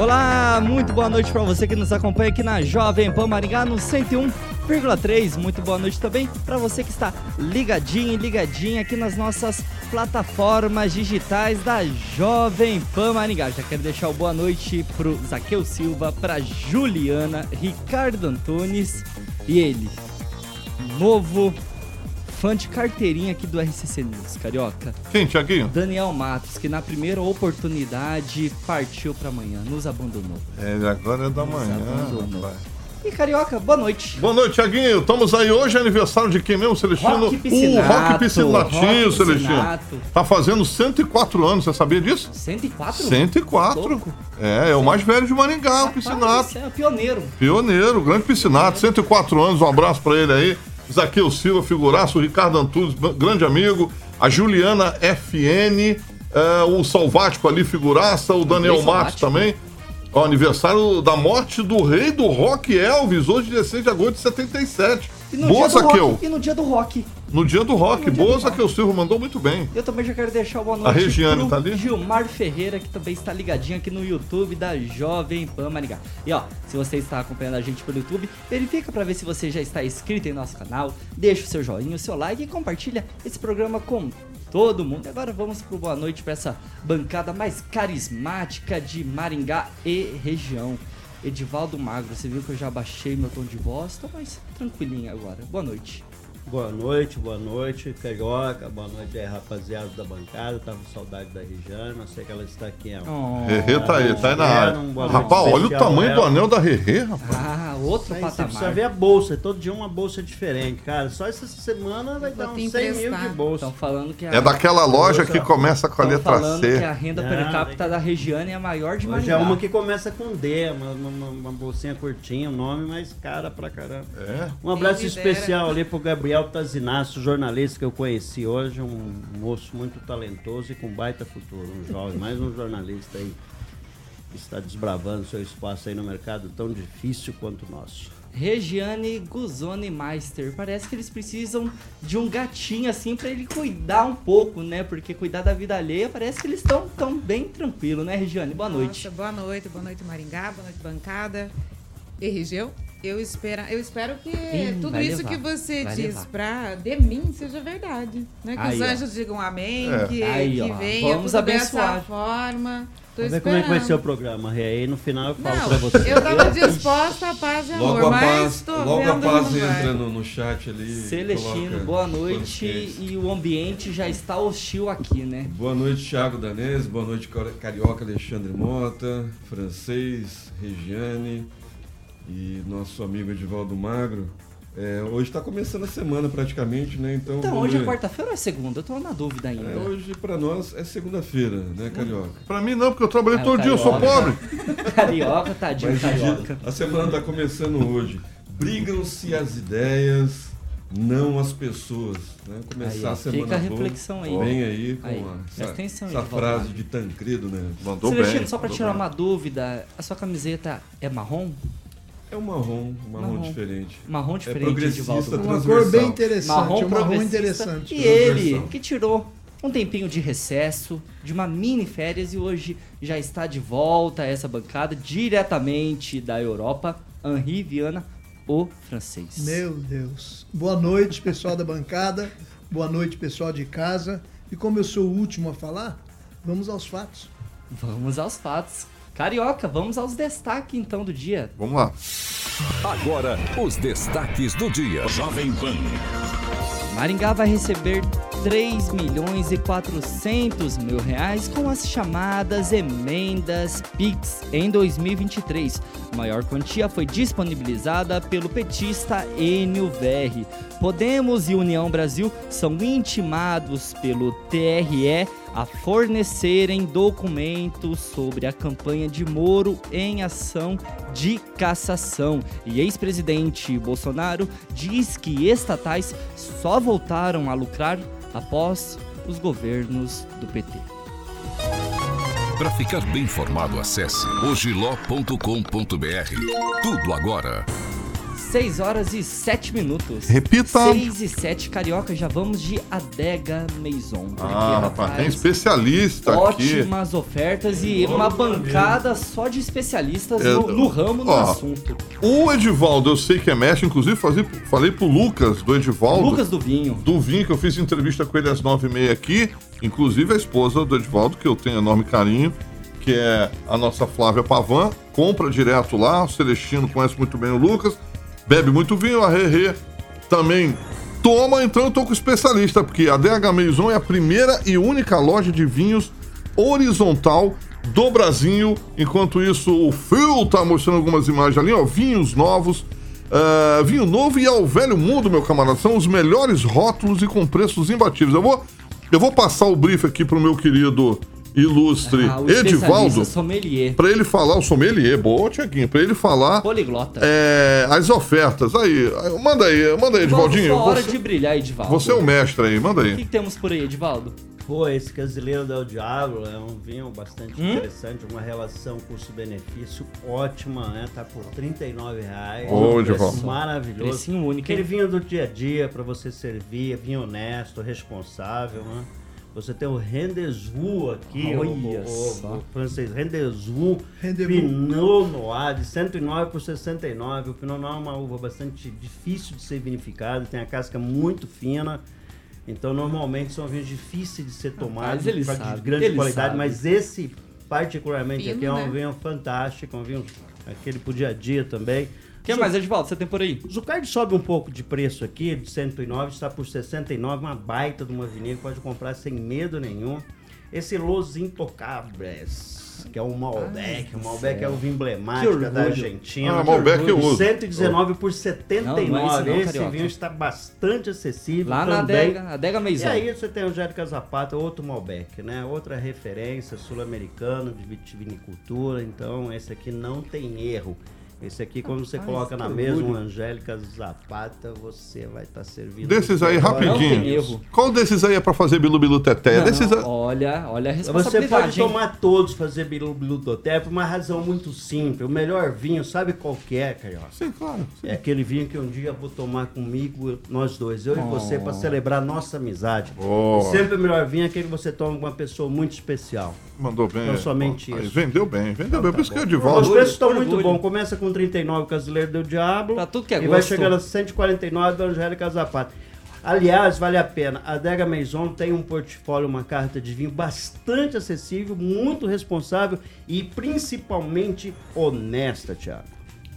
Olá, muito boa noite para você que nos acompanha aqui na Jovem Pan Maringá no 101,3. Muito boa noite também para você que está ligadinho e ligadinha aqui nas nossas plataformas digitais da Jovem Pan Maringá. Já quero deixar o boa noite pro Zaqueu Silva, para Juliana, Ricardo Antunes e ele, novo fã de carteirinha aqui do RCC News, carioca. Quem, Tiaguinho? Daniel Matos, que na primeira oportunidade partiu para amanhã, nos abandonou. É, agora é da nos manhã. Abandonou. E Carioca, boa noite. Boa noite, Tiaguinho. Estamos aí hoje, é aniversário de quem mesmo, Celestino? Rock Piscinato. O Rock Piscinatinho, Celestino. Tá fazendo 104 anos, você sabia disso? 104? 104. É, é o mais velho de Maringá, o Piscinato. É pioneiro. Pioneiro, grande Piscinato, 104 anos, um abraço para ele aí. Zaqueu Silva, figuraço, o Ricardo Antunes, grande amigo, a Juliana FN, é, o Salvático ali, figuraça, o Daniel Matos também. O aniversário da morte do rei do rock Elvis, hoje 16 de agosto de 77. E no, Boa, dia do rock, e no dia do rock. No dia do rock. Dia Boa, Zaqueu Silva mandou muito bem. Eu também já quero deixar uma noite A Regiane tá ali? Gilmar Ferreira, que também está ligadinho aqui no YouTube da Jovem Pan Maringá. E ó, se você está acompanhando a gente pelo YouTube, verifica para ver se você já está inscrito em nosso canal, deixa o seu joinha, o seu like e compartilha esse programa com todo mundo. Agora vamos pro boa noite para essa bancada mais carismática de Maringá e região. Edivaldo Magro, você viu que eu já baixei meu tom de voz, tô mais tranquilinho agora. Boa noite. Boa noite, boa noite, Carioca, boa noite aí, rapaziada da bancada. Tava com saudade da Regiane, não sei que ela está aqui. Oh, Rerê tá aí, tá aí na área. rapaz, olha o tamanho do anel da Rerê, rapaz. Ah, outro aí, patamar. Você precisa ver a bolsa, todo dia uma bolsa diferente, cara. Só essa semana vai dar uns 100 mil de bolsa. Estão falando que a... É daquela loja que começa com a letra falando C. que a renda per capita da Regiane é a maior de Maringá. é uma que começa com D, uma, uma, uma bolsinha curtinha, um nome mais cara pra caramba. É. Um abraço especial ali pro Gabriel Gabriel Tazinassi, jornalista que eu conheci hoje, um moço muito talentoso e com baita futuro, um jovem, mais um jornalista aí que está desbravando seu espaço aí no mercado tão difícil quanto o nosso. Regiane Guzoni Meister. Parece que eles precisam de um gatinho assim para ele cuidar um pouco, né? Porque cuidar da vida alheia parece que eles estão tão bem tranquilo, né, Regiane? Boa Nossa, noite. Boa noite, boa noite Maringá, boa noite bancada. E região? Eu espero, eu espero que Sim, tudo isso levar, que você diz para de mim seja verdade. Né? Que aí, os anjos ó. digam amém, é. que, aí, que venha Vamos abençoar. dessa forma. Tô Vamos ver como é que vai ser o programa, Rê. Aí no final eu falo para você. Eu estava disposta a paz e amor, logo a paz, Logo a paz entra no, no, chat ali. Celestino, boa noite. E o ambiente já está hostil aqui, né? Boa noite, Thiago Danese. Boa noite, Carioca Alexandre Mota. Francês, Regiane e nosso amigo Edivaldo Magro. É, hoje está começando a semana praticamente, né? Então, então hoje é quarta-feira ou é segunda? Eu estou na dúvida ainda. É, hoje para nós é segunda-feira, né, Carioca? Para mim não, porque eu trabalhei é, todo dia, eu sou pobre. Carioca, tadinho, Mas, Carioca. A semana está começando hoje. Brigam-se as ideias, não as pessoas. Né? Começar aí, a semana Fica a reflexão aí. Vem aí com aí, a, essa, atenção, essa frase de Tancredo, né? Mandou Celestino, bem. só para tirar bem. uma dúvida, a sua camiseta é marrom? É um marrom, um marrom, marrom. diferente. Marrom é diferente, é progressista, Uma cor bem interessante, marrom, um marrom interessante. E ele, que tirou um tempinho de recesso, de uma mini férias e hoje já está de volta a essa bancada diretamente da Europa, Henri Viana, o francês. Meu Deus. Boa noite, pessoal da bancada. Boa noite, pessoal de casa. E como eu sou o último a falar, vamos aos fatos. Vamos aos fatos Carioca, vamos aos destaques então do dia. Vamos lá. Agora, os destaques do dia. Jovem Pan. Maringá vai receber 3 milhões e 400 mil reais com as chamadas emendas PIX em 2023. A maior quantia foi disponibilizada pelo petista Enio Verri. Podemos e União Brasil são intimados pelo TRE a fornecerem documentos sobre a campanha de Moro em ação de cassação. E ex-presidente Bolsonaro diz que estatais só voltaram a lucrar após os governos do PT. Para ficar bem informado, acesse ogiló.com.br. Tudo agora. 6 horas e 7 minutos. Repita. 6 e 7, Carioca, já vamos de Adega Maison. Ah, rapaz, tem especialista ótimas aqui. Ótimas ofertas e uma bancada só de especialistas é, no, no, ramo, no ó, assunto. O Edivaldo, eu sei que é mestre, inclusive falei, falei pro Lucas, do Edivaldo. Lucas do Vinho. Do Vinho, que eu fiz entrevista com ele às 9h30 aqui. Inclusive a esposa do Edivaldo, que eu tenho enorme carinho, que é a nossa Flávia Pavan. Compra direto lá, o Celestino conhece muito bem o Lucas bebe muito vinho, a Rerê também toma, então eu tô com especialista, porque a DH Maison é a primeira e única loja de vinhos horizontal do Brasil. Enquanto isso, o Phil tá mostrando algumas imagens ali, ó, vinhos novos. Uh, vinho novo e ao velho mundo, meu camarada. São os melhores rótulos e com preços imbatíveis. Eu vou, eu vou passar o brief aqui pro meu querido ilustre ah, Edivaldo, para ele falar, o sommelier, boa, Tiaguinho, para ele falar Poliglota. É, as ofertas. Aí, manda aí, manda aí, Edivaldinho. hora você, de brilhar, Edivaldo. Você é o mestre aí, manda aí. O que, que temos por aí, Edivaldo? Pô, esse Casileiro del Diablo é um vinho bastante hum? interessante, uma relação custo-benefício ótima, né? Tá por 39 reais. Oh, um maravilhoso. Precinho único. Aquele vinho do dia a dia para você servir, vinho honesto, responsável, né? Você tem o Rendezvous aqui, o, o, o, francês Rendezvous, Pinot Noir de 109 por 69. O Pinot Noir é uma uva bastante difícil de ser vinificada, tem a casca muito fina. Então, normalmente são vinhos difíceis de ser tomados, de grande qualidade, sabe. mas esse, particularmente Fino, aqui, é um né? vinho fantástico, um vinho aquele pro dia a dia também. Que mais, Edvaldo, você tem por aí? O Zucard sobe um pouco de preço aqui, de 109, está por 69, uma baita de uma vinícola, pode comprar sem medo nenhum. Esse Los Intocables, que é o Malbec, o Malbec é o vinho emblemático da Argentina. Ah, Malbec eu uso. 119 por 79, não, não é não, esse vinho está bastante acessível Lá também. na Adega, Adega Meizão. E aí você tem o Angélica Zapata, outro Malbec, né? Outra referência sul-americana de vitivinicultura, então esse aqui não tem erro. Esse aqui, quando você coloca na mesa um Angélica Zapata, você vai estar tá servindo. Desses aí, rapidinho. Qual desses aí é para fazer bilu bilu teté? Não, desses... Olha, olha a responsabilidade. Você pode tomar todos, fazer bilu bilu teté, por uma razão muito simples. O melhor vinho, sabe qual que é, Carioca? Sim, claro. Sim. É aquele vinho que um dia vou tomar comigo, nós dois, eu oh. e você, para celebrar nossa amizade. Oh. Sempre o melhor vinho é aquele que você toma com uma pessoa muito especial. Mandou bem. Não somente isso. vendeu bem, vendeu então, bem. Tá Por isso que eu de volta. Os preços estão muito bons. Começa com 39 Casileiro do Diabo. Pra tudo que é E gosto. vai chegando a 149 do Angélica Zapata. Aliás, vale a pena. A Adega Maison tem um portfólio, uma carta de vinho bastante acessível, muito responsável e principalmente honesta, Thiago.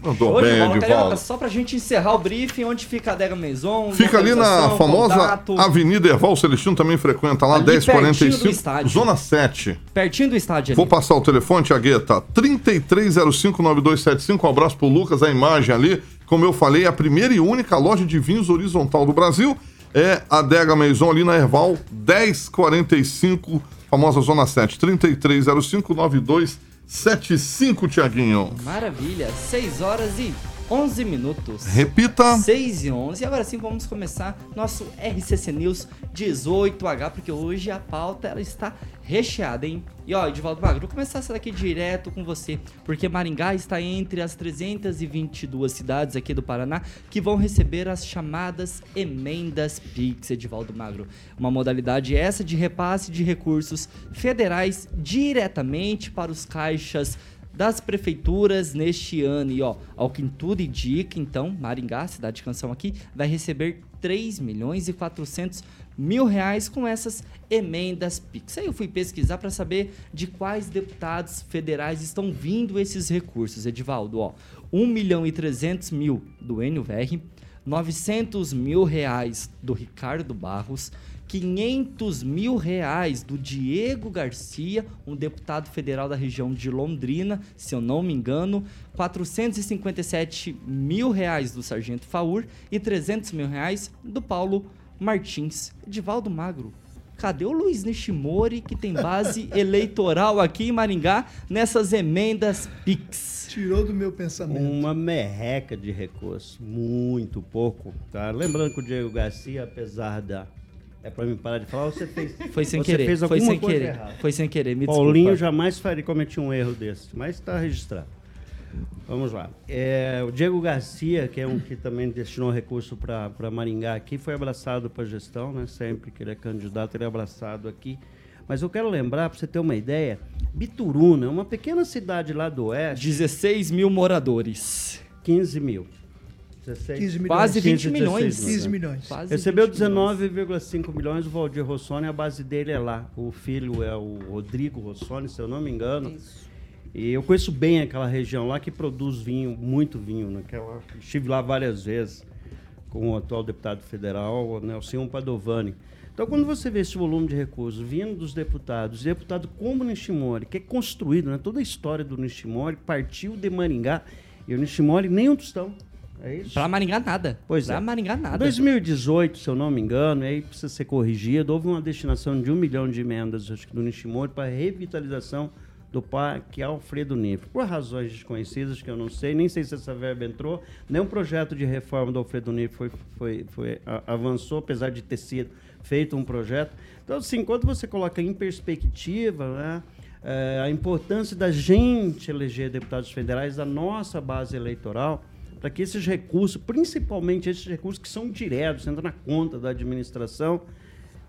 Mandou Hoje, bem, Edivaldo. Só pra gente encerrar o briefing, onde fica a Adega Maison? Fica ali na famosa contato. Avenida Erval Celestino, também frequenta lá, ali 1045, Zona 7. Pertinho do estádio ali. Vou passar o telefone, Tiagueta, 33059275, um abraço pro Lucas, a imagem ali. Como eu falei, a primeira e única loja de vinhos horizontal do Brasil é a Adega Maison ali na Erval 1045, famosa Zona 7, 33059275. 75, Tiaguinho. Maravilha, 6 horas e 11 minutos. Repita. 6 e 11. E agora sim vamos começar nosso RCC News 18H, porque hoje a pauta ela está recheada, hein? E ó, Edivaldo Magro, vou começar essa daqui direto com você, porque Maringá está entre as 322 cidades aqui do Paraná que vão receber as chamadas emendas PIX, Edivaldo Magro. Uma modalidade essa de repasse de recursos federais diretamente para os caixas das prefeituras neste ano. E ó, ao que tudo indica, então, Maringá, cidade de canção aqui, vai receber 3 milhões e 400 mil reais com essas emendas PIX. Aí eu fui pesquisar para saber de quais deputados federais estão vindo esses recursos, Edivaldo. Ó, 1 milhão e 300 mil do Enio VR, 900 mil reais do Ricardo Barros, 500 mil reais do Diego Garcia, um deputado federal da região de Londrina, se eu não me engano, 457 mil reais do Sargento Faur e 300 mil reais do Paulo Martins. Edivaldo Magro, cadê o Luiz Nishimori, que tem base eleitoral aqui em Maringá, nessas emendas PIX? Tirou do meu pensamento. Uma merreca de recurso, muito pouco. Tá? Lembrando que o Diego Garcia, apesar da é pra mim parar de falar, você fez. Foi sem querer. Fez foi sem querer. Errada. Foi sem querer. Me Paulinho desculpa. jamais faria cometer um erro desse, mas está registrado. Vamos lá. É, o Diego Garcia, que é um que também destinou recurso para Maringá aqui, foi abraçado para a gestão, né? Sempre que ele é candidato, ele é abraçado aqui. Mas eu quero lembrar, para você ter uma ideia, Bituruna, uma pequena cidade lá do oeste. 16 mil moradores. 15 mil. 16, 15 milhões. Quase 20 15, milhões. 15 milhões. Quase Recebeu 19,5 milhões o Valdir Rossoni, a base dele é lá. O filho é o Rodrigo Rossoni, se eu não me engano. Isso. E eu conheço bem aquela região lá que produz vinho, muito vinho. Naquela, estive lá várias vezes com o atual deputado federal, o Nelson Padovani. Então, quando você vê esse volume de recursos vindo dos deputados, deputado como Nishimori, que é construído, né, toda a história do Nishimori partiu de Maringá, e o Nishimori nem um tostão. É isso? Pra Maringá nada. Pois pra é. Maringá nada. 2018, se eu não me engano, aí precisa ser corrigido, houve uma destinação de um milhão de emendas acho que do Nishimori para revitalização do Parque Alfredo Nifre. Por razões desconhecidas que eu não sei, nem sei se essa verba entrou, nem o projeto de reforma do Alfredo Nifre foi, foi, foi, avançou, apesar de ter sido feito um projeto. Então, assim, quando você coloca em perspectiva né, é, a importância da gente eleger deputados federais, da nossa base eleitoral, para que esses recursos, principalmente esses recursos que são diretos, entram na conta da administração,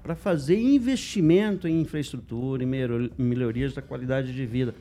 para fazer investimento em infraestrutura, em melhorias da qualidade de vida.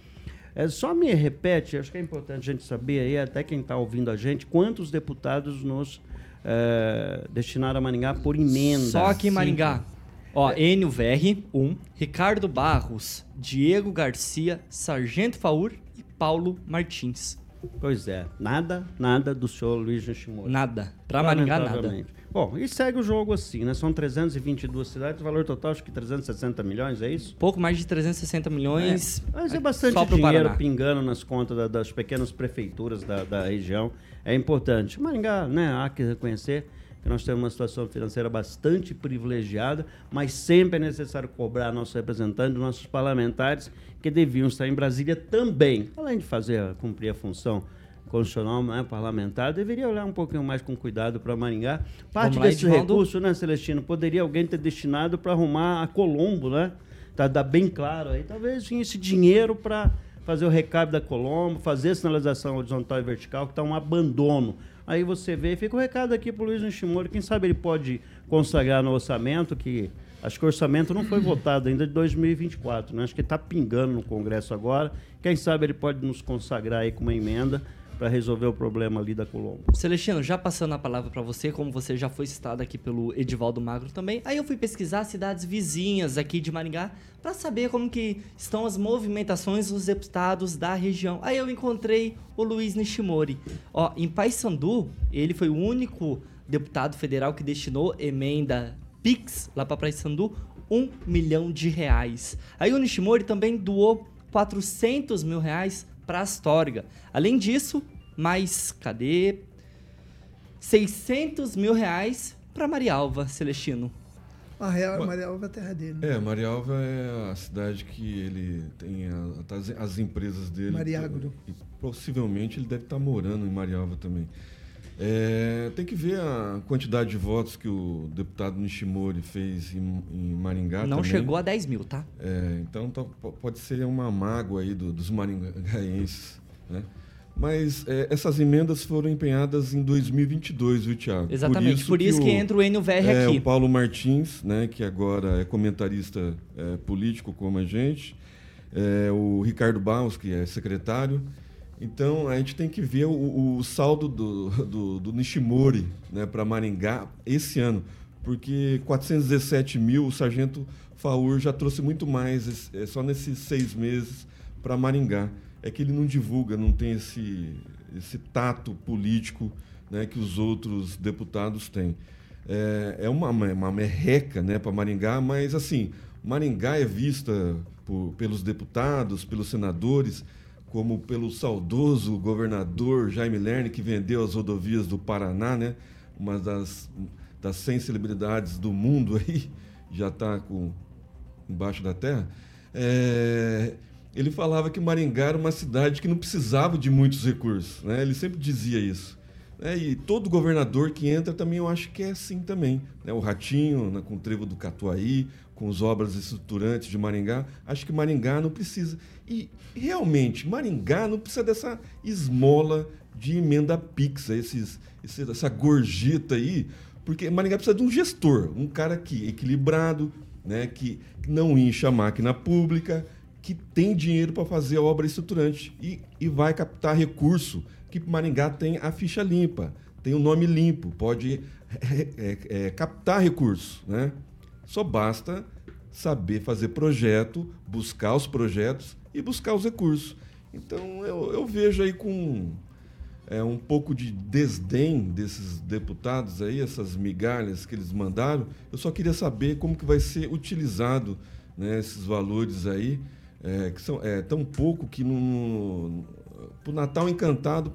É, só me repete, acho que é importante a gente saber aí, até quem está ouvindo a gente, quantos deputados nos é, destinaram a Maringá por emenda. Só aqui em Maringá. Ó, é. Enio Verri, um. Ricardo Barros, Diego Garcia, Sargento Faur e Paulo Martins. Pois é, nada, nada do senhor Luiz Nishimori. Nada. Para Maringá, nada. Bom, e segue o jogo assim, né? São 322 cidades, valor total acho que 360 milhões, é isso? Pouco mais de 360 milhões. É, mas é bastante dinheiro Paraná. pingando nas contas da, das pequenas prefeituras da, da região. É importante. Maringá, né? Há que reconhecer que nós temos uma situação financeira bastante privilegiada, mas sempre é necessário cobrar nossos representantes, nossos parlamentares, que deviam estar em Brasília também, além de fazer cumprir a função constitucional, né, parlamentar, deveria olhar um pouquinho mais com cuidado para Maringá. Parte Vamos desse recurso, né, Celestino, poderia alguém ter destinado para arrumar a Colombo, né? Tá, tá bem claro aí. Talvez tinha esse dinheiro para fazer o recado da Colombo, fazer a sinalização horizontal e vertical, que está um abandono. Aí você vê, fica o recado aqui para o Luiz Nishimori, quem sabe ele pode consagrar no orçamento que Acho que o orçamento não foi votado ainda de 2024, né? Acho que está pingando no Congresso agora. Quem sabe ele pode nos consagrar aí com uma emenda para resolver o problema ali da Colombo. Celestino, já passando a palavra para você, como você já foi citado aqui pelo Edivaldo Magro também, aí eu fui pesquisar cidades vizinhas aqui de Maringá para saber como que estão as movimentações dos deputados da região. Aí eu encontrei o Luiz Nishimori. Ó, em Paysandu, ele foi o único deputado federal que destinou emenda Pix, lá para Sandu, um milhão de reais. Aí o Nishimori também doou 400 mil reais para Astorga. Além disso, mais, cadê? 600 mil reais para Marialva, Celestino. A real, Marialva é a terra dele. Né? É, Marialva é a cidade que ele tem a, as, as, empresas dele. Mariagro. E possivelmente ele deve estar morando em Marialva também. É, tem que ver a quantidade de votos que o deputado Nishimori fez em, em Maringá. Não também. chegou a 10 mil, tá? É, então tá, pode ser uma mágoa aí do, dos maringaenses, né? Mas é, essas emendas foram empenhadas em 2022, viu, Tiago? Exatamente, por isso, por isso que, que, entra o NVR é, aqui. O Paulo Martins, né, que agora é comentarista é, político como a gente, é, o Ricardo Barros, que é secretário. Então a gente tem que ver o, o saldo do, do, do Nishimori né, para Maringá esse ano, porque 417 mil, o sargento Faur já trouxe muito mais, é, só nesses seis meses, para Maringá. É que ele não divulga, não tem esse, esse tato político né, que os outros deputados têm. É, é uma, uma merreca né, para Maringá, mas assim, Maringá é vista por, pelos deputados, pelos senadores, como pelo saudoso governador Jaime Lerner, que vendeu as rodovias do Paraná, né? uma das, das 100 celebridades do mundo aí, já está embaixo da terra. É, ele falava que Maringá era uma cidade que não precisava de muitos recursos. Né? Ele sempre dizia isso. É, e todo governador que entra também eu acho que é assim também. Né? O Ratinho, né, com o Trevo do Catuaí, com as obras estruturantes de Maringá, acho que Maringá não precisa. E realmente, Maringá não precisa dessa esmola de emenda Pix, esses, essa gorjeta aí, porque Maringá precisa de um gestor, um cara que equilibrado, né, que não incha a máquina pública, que tem dinheiro para fazer obra estruturante e, e vai captar recurso, que Maringá tem a ficha limpa, tem o um nome limpo, pode é, é, é, captar recursos, né? Só basta saber fazer projeto, buscar os projetos e buscar os recursos. Então eu, eu vejo aí com é, um pouco de desdém desses deputados aí, essas migalhas que eles mandaram. Eu só queria saber como que vai ser utilizado né, esses valores aí, é, que são é, tão pouco que para o Natal Encantado,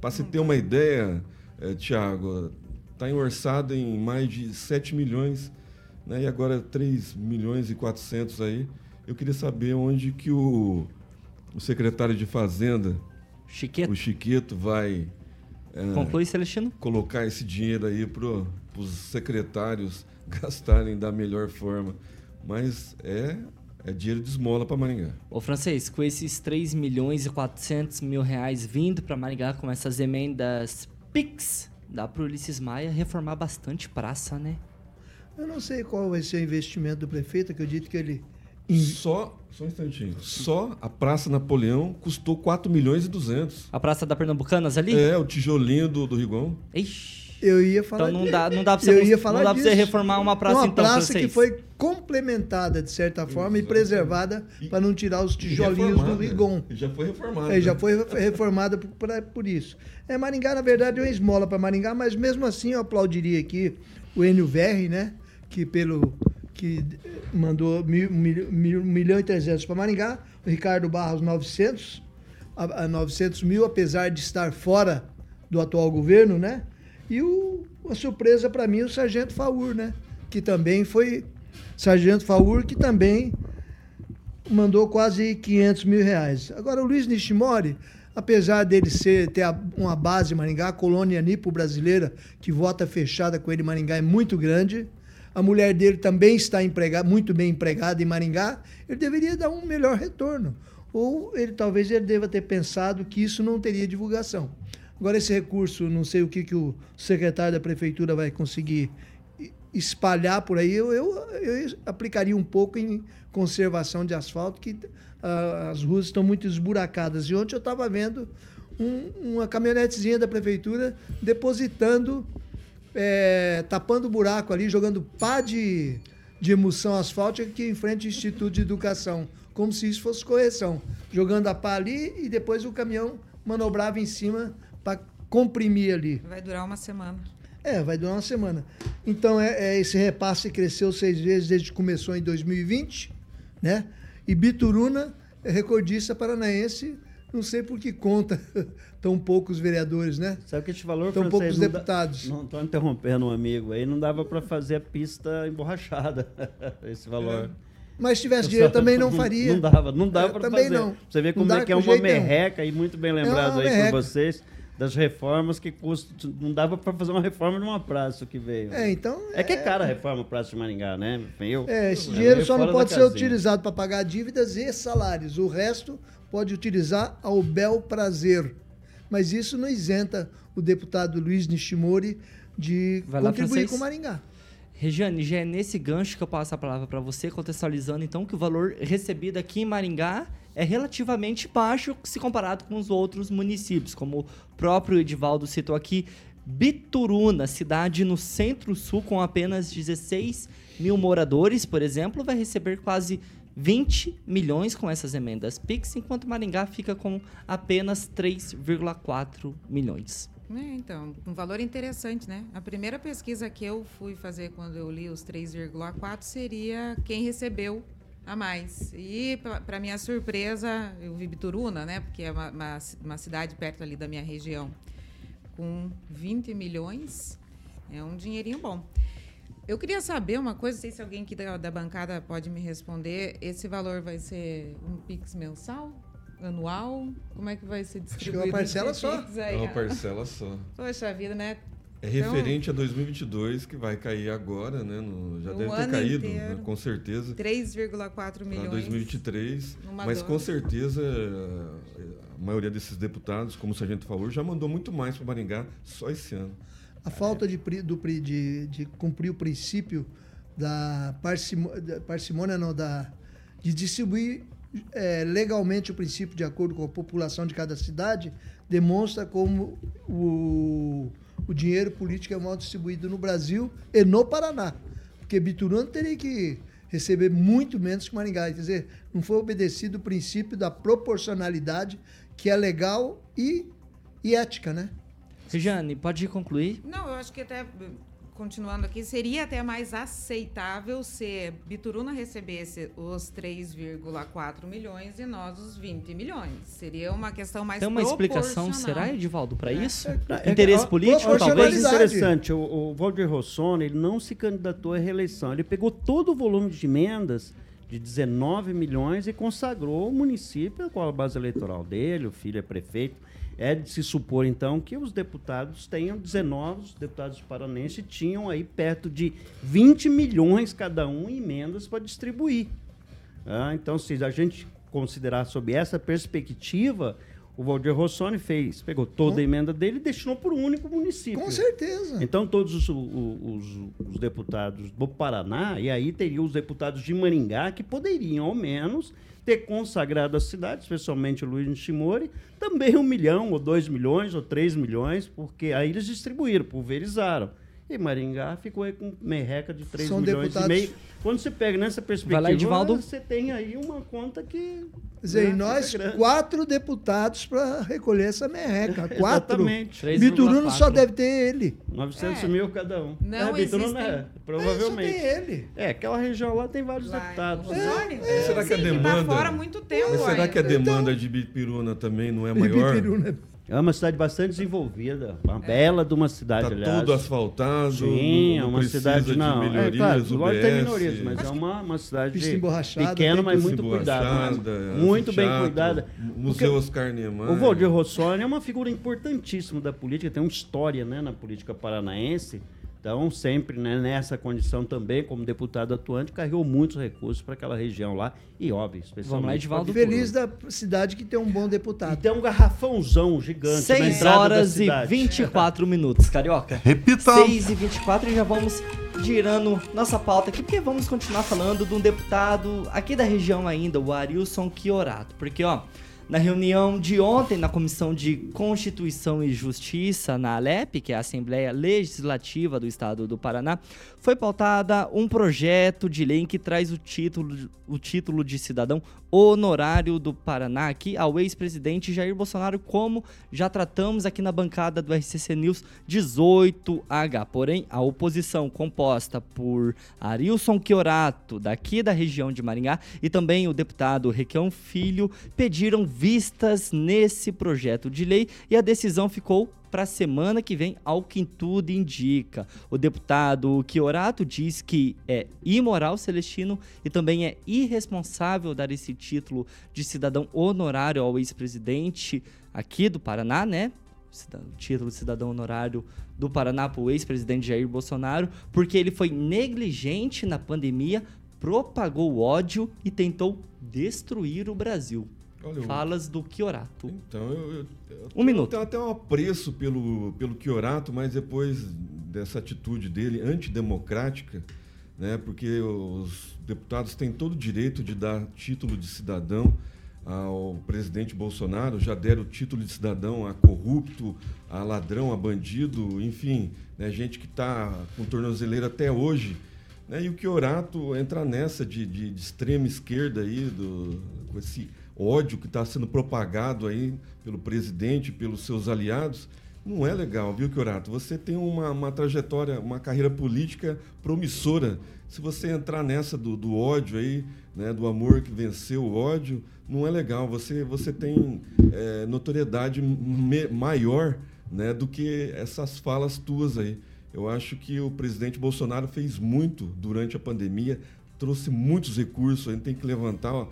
para se ter uma ideia, é, Tiago, está orçado em mais de 7 milhões né? e agora 3 milhões e 400 aí. Eu queria saber onde que o, o secretário de Fazenda, Chiqueto. o Chiqueto, vai é, Conclui, Celestino? colocar esse dinheiro aí para os secretários gastarem da melhor forma. Mas é, é dinheiro de esmola para Maringá. Ô, francês, com esses 3 milhões e 400 mil reais vindo para Maringá com essas emendas PIX, dá para o Ulisses Maia reformar bastante praça, né? Eu não sei qual vai ser o investimento do prefeito, acredito que ele. Só, só um instantinho. Só a Praça Napoleão custou 4 milhões e 200. A Praça da Pernambucanas ali? É, o tijolinho do, do Rigon. Ixi. Eu ia falar Então não dá, não dá pra você, eu ia falar não dá pra você reformar uma praça uma então, praça francês. que foi complementada de certa forma e preservada para não tirar os tijolinhos do reformada. Rigon. Já foi reformado. É, já foi reformada por, por- por isso. É, Maringá, na verdade, é uma esmola para Maringá, mas mesmo assim eu aplaudiria aqui o Enio Verri, né? Que pelo que mandou mil, mil, mil, um milhão e trezentos para Maringá, o Ricardo Barros 900, a, a 900 mil, apesar de estar fora do atual governo, né? E o, uma surpresa para mim, o Sargento Faur, né? Que também foi Sargento Faur, que também mandou quase 500 mil reais. Agora, o Luiz Nishimori, apesar dele ser, ter a- uma base em Maringá, a colônia nipo brasileira, que vota fechada com ele em Maringá, é muito grande. A mulher dele também está empregada, muito bem empregada em Maringá. Ele deveria dar um melhor retorno. Ou ele talvez ele deva ter pensado que isso não teria divulgação. Agora, esse recurso, não sei o que, que o secretário da prefeitura vai conseguir espalhar por aí, eu, eu, eu aplicaria um pouco em conservação de asfalto, que ah, as ruas estão muito esburacadas. E ontem eu estava vendo um- uma caminhonetezinha da prefeitura depositando, eh, tapando buraco ali, jogando pá de, de emulsão asfáltica aqui em frente ao Instituto de Educação, como se isso fosse correção. Jogando a pá ali e depois o caminhão manobrava em cima para comprimir ali. Vai durar uma semana. É, vai durar uma semana. Então, é, é, esse repasse cresceu seis vezes desde que começou em 2020, né? E Bituruna é recordista paranaense, não sei por que conta tão poucos vereadores, né? Sabe que esse valor Tão francês, poucos não dá- deputados. Não estou interrompendo um amigo aí, não dava para fazer a pista emborrachada, esse valor. Mas se tivesse dinheiro também não faria. Não dava, não dava É, para também fazer. não. Você vê Não como dá é que é uma nenhum. merreca e muito bem lembrado uma aí merreca. por vocês das reformas que custam. Não dava para fazer uma reforma numa praça que veio. É, então. É que é cara a reforma Praça de Maringá, né? Eu, É, esse é dinheiro só não pode ser casinha. utilizado para pagar dívidas e salários. O resto pode utilizar ao bel prazer. Mas isso não isenta o deputado Luiz Nishimori de Vai lá, contribuir francês. com Maringá. Regiane, já é nesse gancho que eu passo a palavra para você, contextualizando então que o valor recebido aqui em Maringá é relativamente baixo se comparado com os outros municípios, como o próprio Edivaldo citou aqui, Bituruna, cidade no centro-sul com apenas 16 mil moradores, por exemplo, vai receber quase 20 milhões com essas emendas PIX, enquanto Maringá fica com apenas 3,4 milhões. É, então, um valor interessante, né? A primeira pesquisa que eu fui fazer quando eu li os 3,4 seria quem recebeu a mais. E, para minha surpresa, eu vi Bituruna, né? Porque é uma, uma, uma, cidade perto ali da minha região, com 20 milhões. É um dinheirinho bom. Eu queria saber uma coisa, não sei se alguém aqui da, da bancada pode me responder. Esse valor vai ser um PIX mensal? Anual? Como é que vai ser distribuído? Acho que é uma parcela só. É uma parcela só. Poxa vida, né? É referente então, a 2022, que vai cair agora, né? No, já deve ter caído, né, com certeza. 3,4 milhões. Para 2023. Mas com certeza a maioria desses deputados, como o Sargento falou, já mandou muito mais para Maringá só esse ano. A falta de, do, de, de cumprir o princípio da parcimônia, parcimônia não, da, de distribuir é, legalmente o princípio de acordo com a população de cada cidade demonstra como o, o dinheiro político é mal distribuído no Brasil e no Paraná. Porque Biturano teria que receber muito menos que Maringá. Quer dizer, não foi obedecido o princípio da proporcionalidade, que é legal e, e ética, né? Regiane, pode concluir? Não, eu acho que até continuando aqui, seria até mais aceitável se Bituruna recebesse os 3,4 milhões e nós os 20 milhões. Seria uma questão mais Tem uma explicação, será, Edivaldo, para é. isso? É, Interesse é, político, talvez? interessante. O, o Valdir Rossoni, ele não se candidatou à reeleição. Ele pegou todo o volume de emendas de 19 milhões e consagrou o município com a base eleitoral dele, o filho é prefeito é de se supor, então, que os deputados tenham 19, os deputados paranenses tinham aí perto de 20 milhões cada um em emendas para distribuir. Ah, então, se a gente considerar sob essa perspectiva, o Valdir Rossoni fez, pegou toda a emenda dele e destinou para um único município. Com certeza. Então, todos os, os, os, deputados do Paraná, e aí teriam os deputados de Maringá, que poderiam, ao menos, ter consagrado a cidade, especialmente o Luiz Nishimori, também um milhão, ou dois milhões, ou três milhões, porque aí eles distribuíram, pulverizaram. E Maringá ficou aí com merreca de 3 São milhões deputados... e meio. Quando você pega nessa perspectiva, lá, você tem aí uma conta que. Dizer, né, nós, quatro deputados para recolher essa merreca. Quatro. Exatamente. Biturano só deve ter ele. 900 é. mil cada um. Não, é, Biturano é, provavelmente. É, só tem ele. É, aquela região lá tem vários lá, deputados. É, é, será que a demanda. Tá fora muito tempo. será que a demanda então, de Bipiruna também não é maior? Bipiruna. É uma cidade bastante desenvolvida, uma é. bela de uma cidade, tá aliás. tudo asfaltado. Sim, é uma cidade não. É, claro, UBS, tem minorias, mas é uma, uma cidade pequena, mas muito cuidada. Muito bem cuidada. Museu Oscar Niemeyer. O Valdir Rossoni é uma figura importantíssima da política, tem uma história né, na política paranaense. Então, sempre né, nessa condição também, como deputado atuante, carregou muitos recursos para aquela região lá e, óbvio, especialmente. Vamos lá, Feliz da cidade que tem um bom deputado. E tem um garrafãozão gigante 6 horas e 24 minutos, Carioca. Repita! 6 e 24 e já vamos girando nossa pauta aqui, porque vamos continuar falando de um deputado aqui da região ainda, o Arilson Chiorato. Porque, ó, na reunião de ontem, na Comissão de Constituição e Justiça, na Alep, que é a Assembleia Legislativa do Estado do Paraná, foi pautada um projeto de lei que traz o título, o título de cidadão honorário do Paraná aqui ao ex-presidente Jair Bolsonaro, como já tratamos aqui na bancada do RCC News 18H. Porém, a oposição composta por Arilson Chiorato, daqui da região de Maringá, e também o deputado Requião Filho, pediram vistas nesse projeto de lei e a decisão ficou para a semana que vem, ao que tudo indica. O deputado Chiorato diz que é imoral Celestino e também é irresponsável dar esse título de cidadão honorário ao ex-presidente aqui do Paraná, né? O título de cidadão honorário do Paraná para o ex-presidente Jair Bolsonaro, porque ele foi negligente na pandemia, propagou ódio e tentou destruir o Brasil. Olha, Falas do Chiorato. Então, eu, eu, eu um minuto. tenho até um apreço pelo, pelo Chiorato, mas depois dessa atitude dele antidemocrática, né? porque os deputados têm todo o direito de dar título de cidadão ao presidente Bolsonaro, já deram o título de cidadão a corrupto, a ladrão, a bandido, enfim, né? gente que está com tornozeleira até hoje. Né? E o Chiorato entra nessa de, de, de extrema esquerda aí, do, com esse ódio que está sendo propagado aí pelo presidente, pelos seus aliados. Não é legal, viu, Chiorato? Você tem uma, uma trajetória, uma carreira política promissora. Se você entrar nessa do, do ódio aí, né, do amor que venceu o ódio, não é legal. Você, você tem é, notoriedade me, maior né, do que essas falas tuas aí. Eu acho que o presidente Bolsonaro fez muito durante a pandemia, trouxe muitos recursos, a gente tem que levantar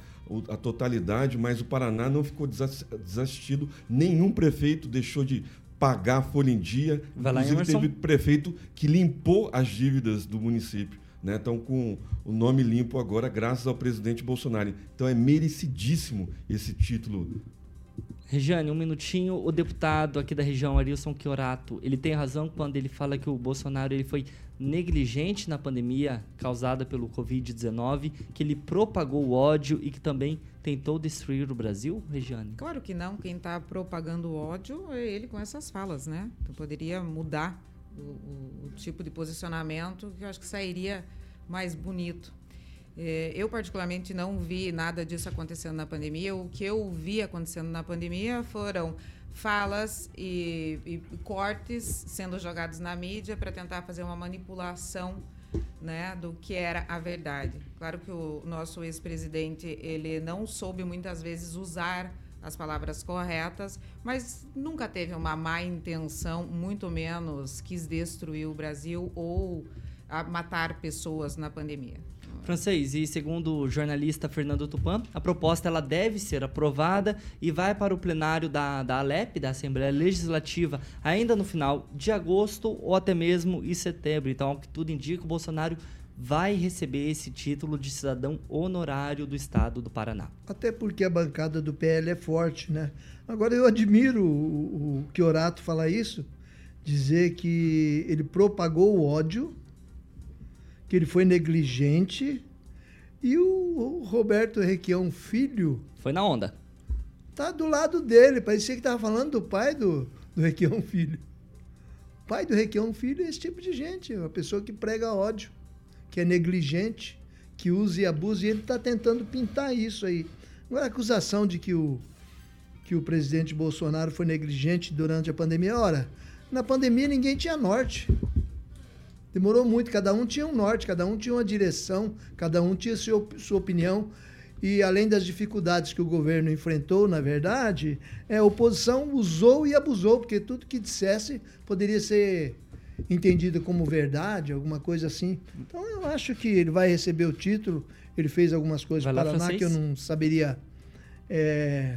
a totalidade, mas o Paraná não ficou desassistido, nenhum prefeito deixou de pagar a folha em dia. Vai Inclusive, lá, teve prefeito que limpou as dívidas do município. Né? Estão com o nome limpo agora, graças ao presidente Bolsonaro. Então é merecidíssimo esse título. Regiane, um minutinho. O deputado aqui da região, Arilson Chiorato, ele tem razão quando ele fala que o Bolsonaro ele foi negligente na pandemia causada pelo Covid-19, que ele propagou o ódio e que também tentou destruir o Brasil, Regiane? Claro que não. Quem está propagando o ódio é ele com essas falas, né? Então poderia mudar o, o, o tipo de posicionamento que eu acho que sairia mais bonito. É, eu, particularmente, não vi nada disso acontecendo na pandemia. O que eu vi acontecendo na pandemia foram falas e, e cortes sendo jogados na mídia para tentar fazer uma manipulação né, do que era a verdade. Claro que o nosso ex-presidente ele não soube muitas vezes usar as palavras corretas, mas nunca teve uma má intenção, muito menos quis destruir o Brasil ou matar pessoas na pandemia. Francês, e segundo o jornalista Fernando Tupan, a proposta ela deve ser aprovada e vai para o plenário da, da Alep, da Assembleia Legislativa, ainda no final de agosto ou até mesmo em setembro. Então, ao que tudo indica, o Bolsonaro vai receber esse título de cidadão honorário do estado do Paraná. Até porque a bancada do PL é forte, né? Agora eu admiro o, o Chiorato falar isso, dizer que ele propagou o ódio que ele foi negligente. E o, Roberto Requião Filho. Foi na onda. Tá do lado dele. Parecia que tava falando do pai do, do Requião Filho. O pai do Requião Filho é esse tipo de gente. Uma pessoa que prega ódio, que é negligente, que usa e abusa. E ele está tentando pintar isso aí. Agora, a acusação de que o, que o presidente Bolsonaro foi negligente durante a pandemia. Ora, na pandemia ninguém tinha norte. Demorou muito, cada um tinha um norte, cada um tinha uma direção, cada um tinha sua, sua opinião. E além das dificuldades que o governo enfrentou, na verdade, é, a oposição usou e abusou, porque tudo que dissesse poderia ser entendido como verdade, alguma coisa assim. Então eu acho que ele vai receber o título. Ele fez algumas coisas para Paraná francês? que eu não saberia é,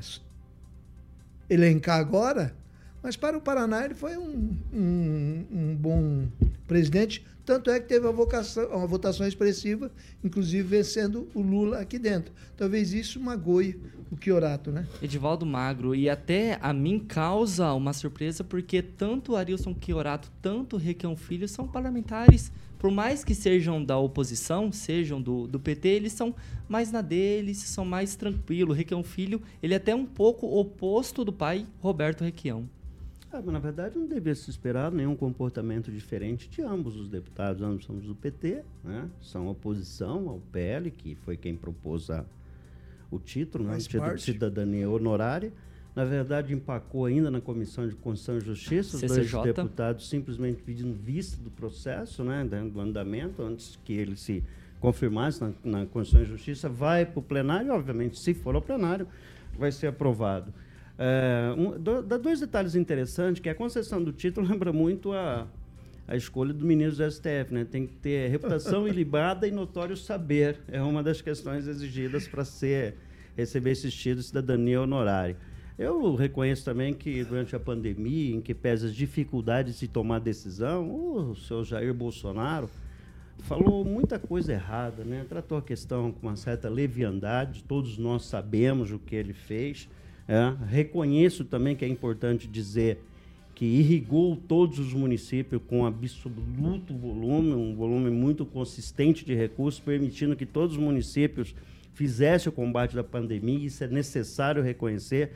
elencar agora. Mas para o Paraná ele foi um, um, um bom presidente, tanto é que teve uma, vocação, uma votação expressiva, inclusive vencendo o Lula aqui dentro. Talvez isso magoe o Chiorato, né? Edivaldo Magro, e até a mim causa uma surpresa, porque tanto Arilson Chiorato, tanto Requião Filho são parlamentares, por mais que sejam da oposição, sejam do, do PT, eles são mais na deles, são mais tranquilos. Requião Filho, ele é até um pouco oposto do pai, Roberto Requião. Ah, mas na verdade não devia se esperar nenhum comportamento diferente de ambos os deputados. Ambos somos do PT, né? são oposição ao PL, que foi quem propôs a, o título, né? o título de cidadania honorária. Na verdade, empacou ainda na Comissão de Constituição e Justiça, os dois deputados simplesmente pedindo vista do processo, né, do andamento, antes que ele se confirmasse na, na Constituição e Justiça, vai para o plenário, obviamente, se for ao plenário, vai ser aprovado. É, um, do, dois detalhes interessantes, que a concessão do título lembra muito a, a escolha do ministro do STF, né? Tem que ter reputação ilibada e notório saber. É uma das questões exigidas para ser receber esse título de cidadania honorária. Eu reconheço também que durante a pandemia, em que pesa as dificuldades de tomar decisão, o senhor Jair Bolsonaro falou muita coisa errada, né? Tratou a questão com uma certa leviandade, todos nós sabemos o que ele fez. É, reconheço também que é importante dizer que irrigou todos os municípios com absoluto volume, um volume muito consistente de recursos, permitindo que todos os municípios fizessem o combate da pandemia. Isso é necessário reconhecer,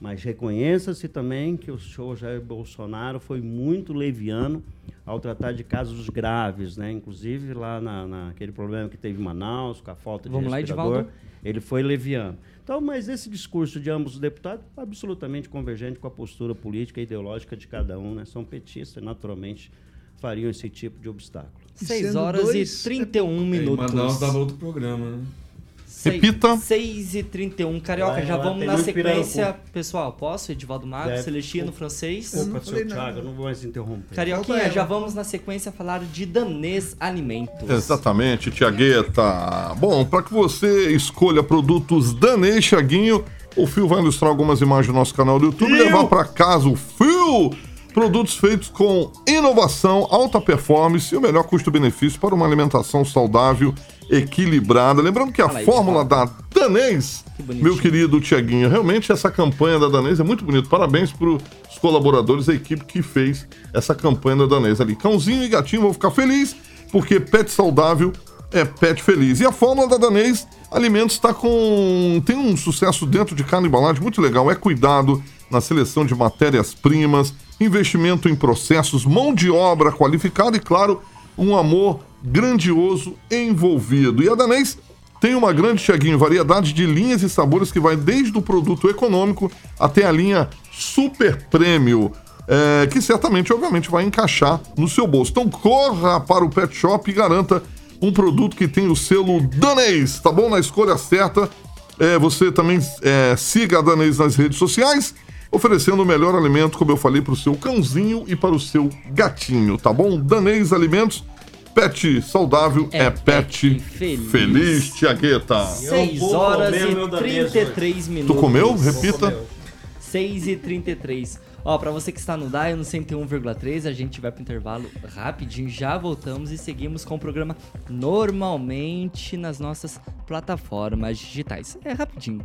mas reconheça-se também que o senhor Jair Bolsonaro foi muito leviano ao tratar de casos graves, né? Inclusive lá na, naquele problema que teve em Manaus, com a falta de Vamos respirador, lá, ele foi leviano. Então, mas esse discurso de ambos os deputados é absolutamente convergente com a postura política e ideológica de cada um, né? São petistas, naturalmente fariam esse tipo de obstáculo. 6 horas dois... e 31 minutos. Manaus dava outro programa, né? Repita. 6 e 31 Carioca, já vamos na sequência. Pessoal, posso? Edivaldo Mago, Deve. Celestino, francês. Opa, seu Thiago, não vou mais interromper. Carioquinha, já vamos na sequência falar de Danês Alimentos. Exatamente, Tiagueta. Bom, para que você escolha produtos Danês, Thiaguinho, o Fio vai ilustrar algumas imagens do nosso canal do YouTube e levar para casa o Fio. Produtos feitos com inovação, alta performance e o melhor custo-benefício para uma alimentação saudável equilibrada. Lembrando que a fórmula da Danês, que meu querido Tiaguinho, realmente essa campanha da Danês é muito bonita. Parabéns para os colaboradores, a equipe que fez essa campanha da Danês ali. Cãozinho e gatinho vão ficar felizes, porque pet saudável é pet feliz. E a fórmula da Danês Alimentos está com. tem um sucesso dentro de cada embalagem muito legal. É cuidado na seleção de matérias-primas, investimento em processos, mão de obra qualificada e, claro, um amor grandioso envolvido. E a Danês tem uma grande, Tiaguinho, variedade de linhas e sabores que vai desde o produto econômico até a linha super prêmio. É, que certamente, obviamente, vai encaixar no seu bolso. Então corra para o pet shop e garanta um produto que tem o selo Danês, tá bom? Na escolha certa. É, você também é, siga a Danês nas redes sociais, oferecendo o melhor alimento, como eu falei, para o seu cãozinho e para o seu gatinho, tá bom? Danês Alimentos Pet saudável é, é pet, pet, feliz. Feliz, Tiagueta. 6 horas e 33 minutos. Tu comeu? Repita. 6 e 33. Ó, pra você que está no DAI no 101,3, a gente vai pro intervalo rapidinho, já voltamos e seguimos com o programa normalmente nas nossas plataformas digitais. É rapidinho.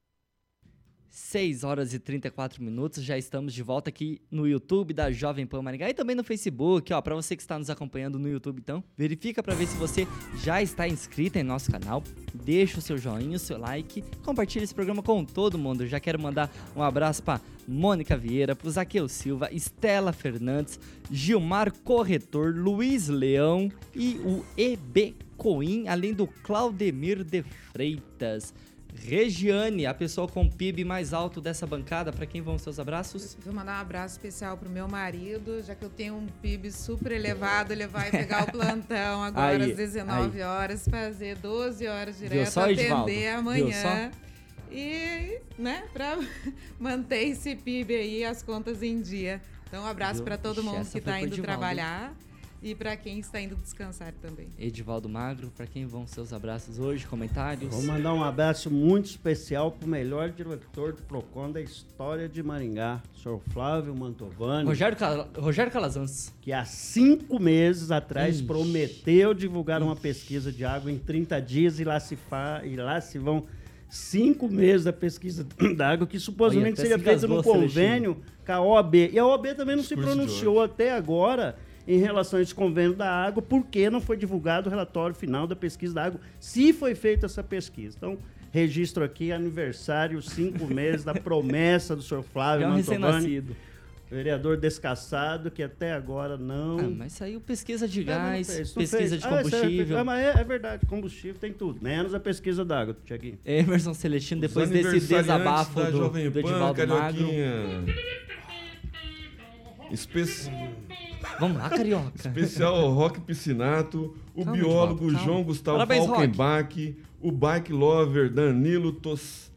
6 horas e 34 minutos, já estamos de volta aqui no YouTube da Jovem Pan Maringá e também no Facebook, ó, para você que está nos acompanhando no YouTube, então, verifica para ver se você já está inscrito em nosso canal, deixa o seu joinha, o seu like, compartilha esse programa com todo mundo. Já quero mandar um abraço para Mônica Vieira, para Zaqueu Silva, Estela Fernandes, Gilmar Corretor, Luiz Leão e o EB Coim, além do Claudemir de Freitas. Regiane, a pessoa com o PIB mais alto dessa bancada, para quem vão seus abraços? Vou mandar um abraço especial pro meu marido, já que eu tenho um PIB super elevado, ele vai pegar o plantão agora aí, às 19 aí. horas, fazer 12 horas direto, só, atender amanhã. E, né, para manter esse PIB aí, as contas em dia. Então, um abraço para todo mundo que está indo trabalhar. E para quem está indo descansar também. Edivaldo Magro, para quem vão seus abraços hoje, comentários? Vou mandar um abraço muito especial para o melhor diretor do PROCON da história de Maringá, o senhor Flávio Mantovani. Rogério, Cal... Rogério Calazans. Que há cinco meses atrás Ixi. prometeu divulgar uma pesquisa de água em 30 dias e lá se, fa... e lá se vão cinco meses da pesquisa da água, que supostamente Olha, seria feita no convênio com a OAB. E a OAB também não Discurso se pronunciou até agora em relação a esse convênio da água, porque não foi divulgado o relatório final da pesquisa da água, se foi feita essa pesquisa. Então, registro aqui aniversário, cinco meses da promessa do senhor Flávio é um Mantovani, vereador descassado, que até agora não... Ah, mas saiu pesquisa de gás, é, não fez, não pesquisa fez. de ah, combustível. Ah, mas é, é, verdade, combustível tem tudo, menos a pesquisa d'água, Tiaguinho. Emerson Celestino, depois desse desabafo do, do Edivaldo Magro... Especi... Vamos lá, Carioca. Especial Rock Piscinato, o calma, biólogo João Gustavo Parabéns, Falkenbach, o bike lover Danilo Tos,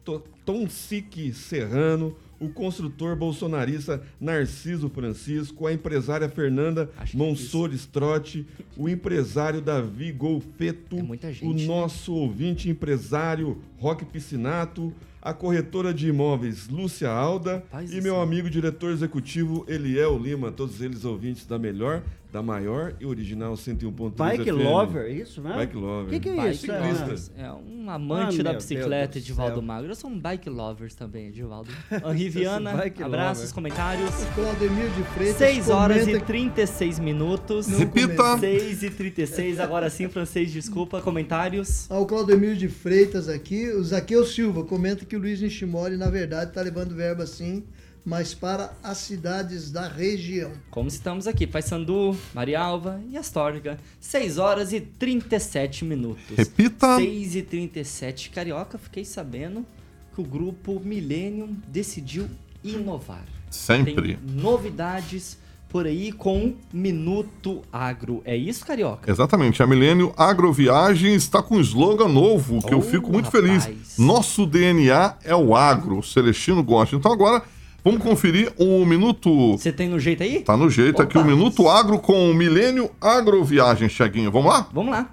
Tonsic Serrano, o construtor bolsonarista Narciso Francisco, a empresária Fernanda Monsores Trotti, o empresário Davi Golfeto, é o nosso ouvinte empresário Roque Piscinato, a corretora de imóveis Lúcia Alda Rapaz, e meu amigo diretor executivo Eliel Lima, todos eles ouvintes da melhor da maior e original 101.3 Bike FM. Lover, isso, né? Bike Lover. O que, que, é isso? É, um amante ah, da bicicleta, Edivaldo Magro. Eu sou um bike lovers também, Edivaldo. Riviana, abraços, comentários. O Claudemir de Freitas 6 horas e 36 minutos. Repita! 6 e 36, agora sim, francês, desculpa. Comentários. Ah, o Claudemir de Freitas aqui. O Zaqueu Silva comenta que o Luiz Nishimori, na verdade, está levando verba assim mas para as cidades da região. Como estamos aqui, Paysandu, Marialva e Astorga. 6 horas e 37 minutos. Repita! 6 e 37. Carioca, fiquei sabendo que o grupo Millennium decidiu inovar. Sempre. Tem novidades por aí com Minuto Agro. É isso, Carioca? Exatamente. A Milênio Agroviagem está com um slogan novo que oh, eu fico muito rapaz. feliz. Nosso DNA é o agro. O Celestino gosta. Então agora Vamos conferir o Minuto. Você tem no jeito aí? Tá no jeito Opa. aqui, o Minuto Agro com o Milênio Agroviagem, Cheguinho. Vamos lá? Vamos lá.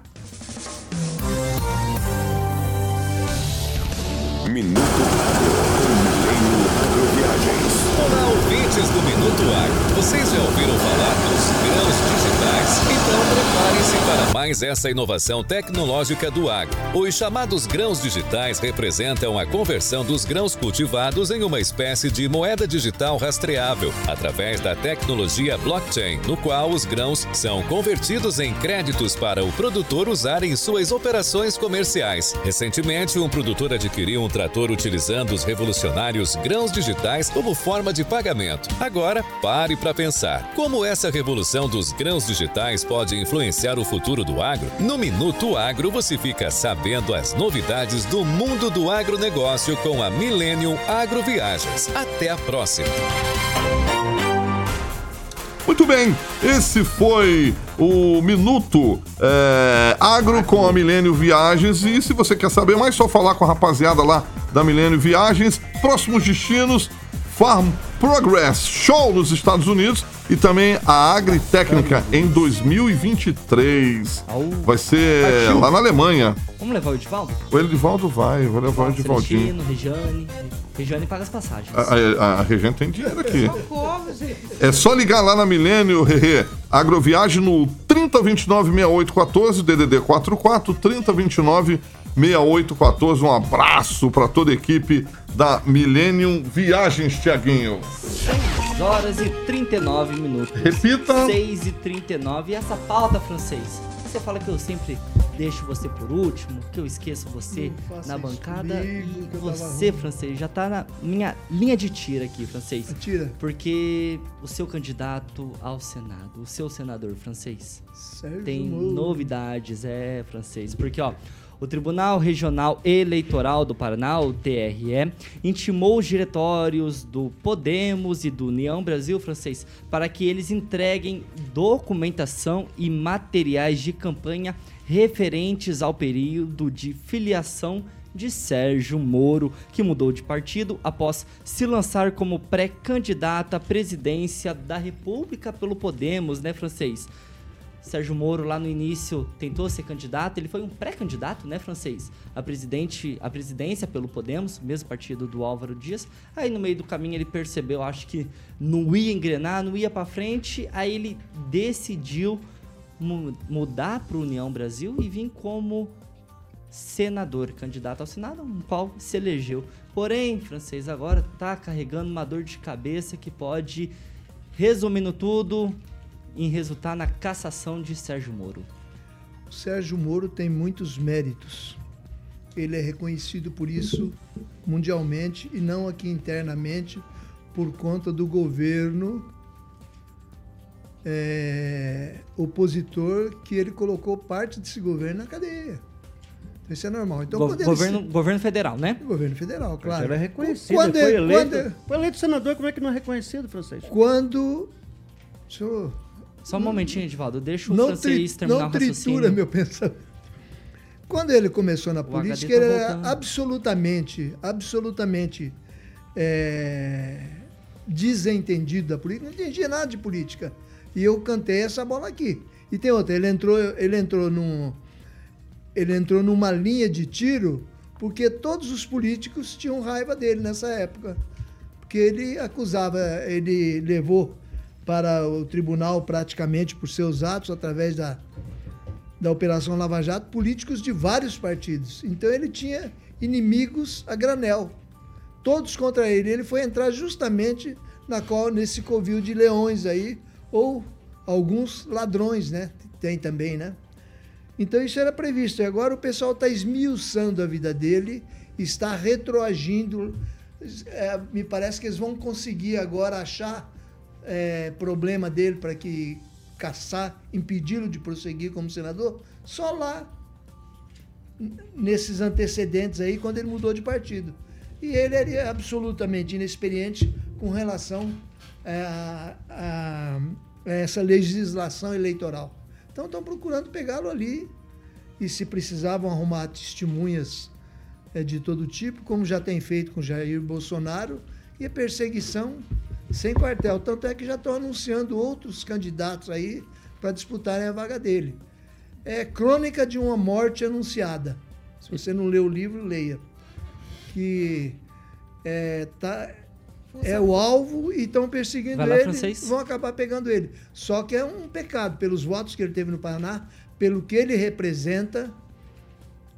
Minuto Agro com Milênio Agroviagens. Olá, ouvintes do Minuto Agro. Vocês já ouviram falar dos grãos digitais? Então preparem-se para mais essa inovação tecnológica do agro. Os chamados grãos digitais representam a conversão dos grãos cultivados em uma espécie de moeda digital rastreável, através da tecnologia blockchain, no qual os grãos são convertidos em créditos para o produtor usar em suas operações comerciais. Recentemente, um produtor adquiriu um trator utilizando os revolucionários grãos digitais como forma de pagamento. Agora, pare para pensar. Como essa revolução dos grãos digitais pode influenciar o futuro do agro? No Minuto Agro você fica sabendo as novidades do mundo do agronegócio com a Millennium Agroviagens. Até a próxima! Muito bem, esse foi o Minuto é, Agro com a Milênio Viagens. E se você quer saber mais, só falar com a rapaziada lá da Milênio Viagens. Próximos destinos: Farm Progress Show nos Estados Unidos e também a Agritécnica em 2023. Vai ser lá na Alemanha. Vamos levar o Edivaldo? O Edivaldo vai, vou levar o Edivaldinho. Regiane. Regiane paga as passagens. A, a, a Regiane tem dinheiro aqui. É só ligar lá na Milênio, Rerê. Agroviagem no 3029 6814, DDD 44 3029 6814. Um abraço para toda a equipe da Millennium Viagens, Tiaguinho. 6 horas e 39 minutos. Repita. 6 e 39. E essa pauta, francês? Você fala que eu sempre deixo você por último, que eu esqueço você na bancada. Comigo, e você, francês, já tá na minha linha de tira aqui, francês. Tira. Porque o seu candidato ao Senado, o seu senador francês, Sérgio tem novidades, é, francês. Porque, ó. O Tribunal Regional Eleitoral do Paraná, o TRE, intimou os diretórios do Podemos e do União Brasil Francês para que eles entreguem documentação e materiais de campanha referentes ao período de filiação de Sérgio Moro, que mudou de partido após se lançar como pré-candidato à presidência da República pelo Podemos, né, francês? Sérgio Moro lá no início tentou ser candidato, ele foi um pré-candidato, né, francês, a presidente, a presidência pelo Podemos, mesmo partido do Álvaro Dias. Aí no meio do caminho ele percebeu, acho que não ia engrenar, não ia para frente, aí ele decidiu mu mudar para União Brasil e vir como senador, candidato ao Senado, no qual se elegeu. Porém, francês agora está carregando uma dor de cabeça que pode, resumindo tudo, em resultar na cassação de Sérgio Moro? O Sérgio Moro tem muitos méritos. Ele é reconhecido por isso mundialmente e não aqui internamente por conta do governo é, opositor que ele colocou parte desse governo na cadeia. Então, isso é normal. Então, Go governo, ser... governo federal, né? Governo federal, claro. Ele é reconhecido. Quando, foi, eleito, quando... foi eleito senador, como é que não é reconhecido, francês? Quando Deixa Só um momentinho, Edivaldo. Deixa o não francês terminar não o raciocínio. tritura meu pensamento. Quando ele começou na o política, tá ele era absolutamente, absolutamente é, desentendido da política. Não entendia nada de política. E eu cantei essa bola aqui. E tem outra, ele entrou, ele entrou num, ele entrou numa linha de tiro porque todos os políticos tinham raiva dele nessa época. Porque ele acusava, ele levou para o tribunal praticamente por seus atos, através da, da Operação Lava Jato, políticos de vários partidos. Então ele tinha inimigos a granel, todos contra ele. Ele foi entrar justamente na qual, nesse covil de leões aí, ou alguns ladrões, né? Tem também, né? Então isso era previsto. E agora o pessoal está esmiuçando a vida dele, está retroagindo. É, me parece que eles vão conseguir agora achar é, problema dele para que caçar, impedi-lo de prosseguir como senador, só lá nesses antecedentes aí, quando ele mudou de partido. E ele era absolutamente inexperiente com relação é, a, a, a essa legislação eleitoral. Então estão procurando pegá-lo ali e se precisavam arrumar testemunhas é, de todo tipo, como já tem feito com Jair Bolsonaro, e a perseguição sem quartel. Tanto é que já estão anunciando outros candidatos aí para disputarem a vaga dele. É crônica de uma morte anunciada. Se você não leu o livro, leia. Que é, tá, é o alvo e estão perseguindo lá, ele, francês. vão acabar pegando ele. Só que é um pecado pelos votos que ele teve no Paraná, pelo que ele representa.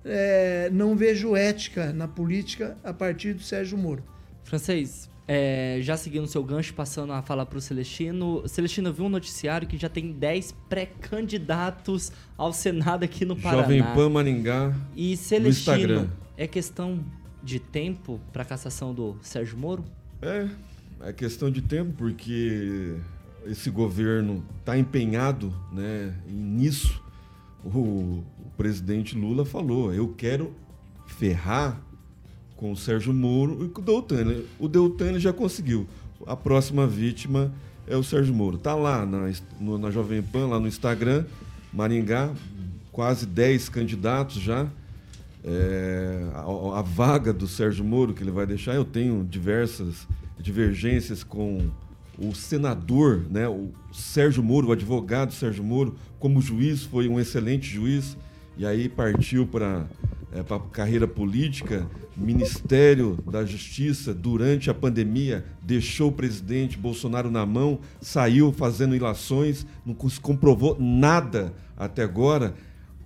É, não vejo ética na política a partir do Sérgio Moro. Francês, é, já seguindo seu gancho, passando a falar para o Celestino. Celestino, viu um noticiário que já tem 10 pré-candidatos ao Senado aqui no Paraná. Jovem Pan Maringá. E Celestino, é questão de tempo para a cassação do Sérgio Moro? É, é questão de tempo, porque esse governo está empenhado né, nisso. O, o, presidente Lula falou: eu quero ferrar com o Sérgio Moro e com o Deltan. O Deltan já conseguiu. A próxima vítima é o Sérgio Moro. Tá lá na, no, na Jovem Pan, lá no Instagram, Maringá, quase 10 candidatos já é, a, a, vaga do Sérgio Moro que ele vai deixar. Eu tenho diversas divergências com o senador, né, o Sérgio Moro, o advogado Sérgio Moro, como juiz, foi um excelente juiz, e aí partiu para é, a carreira política, Ministério da Justiça, durante a pandemia, deixou o presidente Bolsonaro na mão, saiu fazendo ilações, não comprovou nada até agora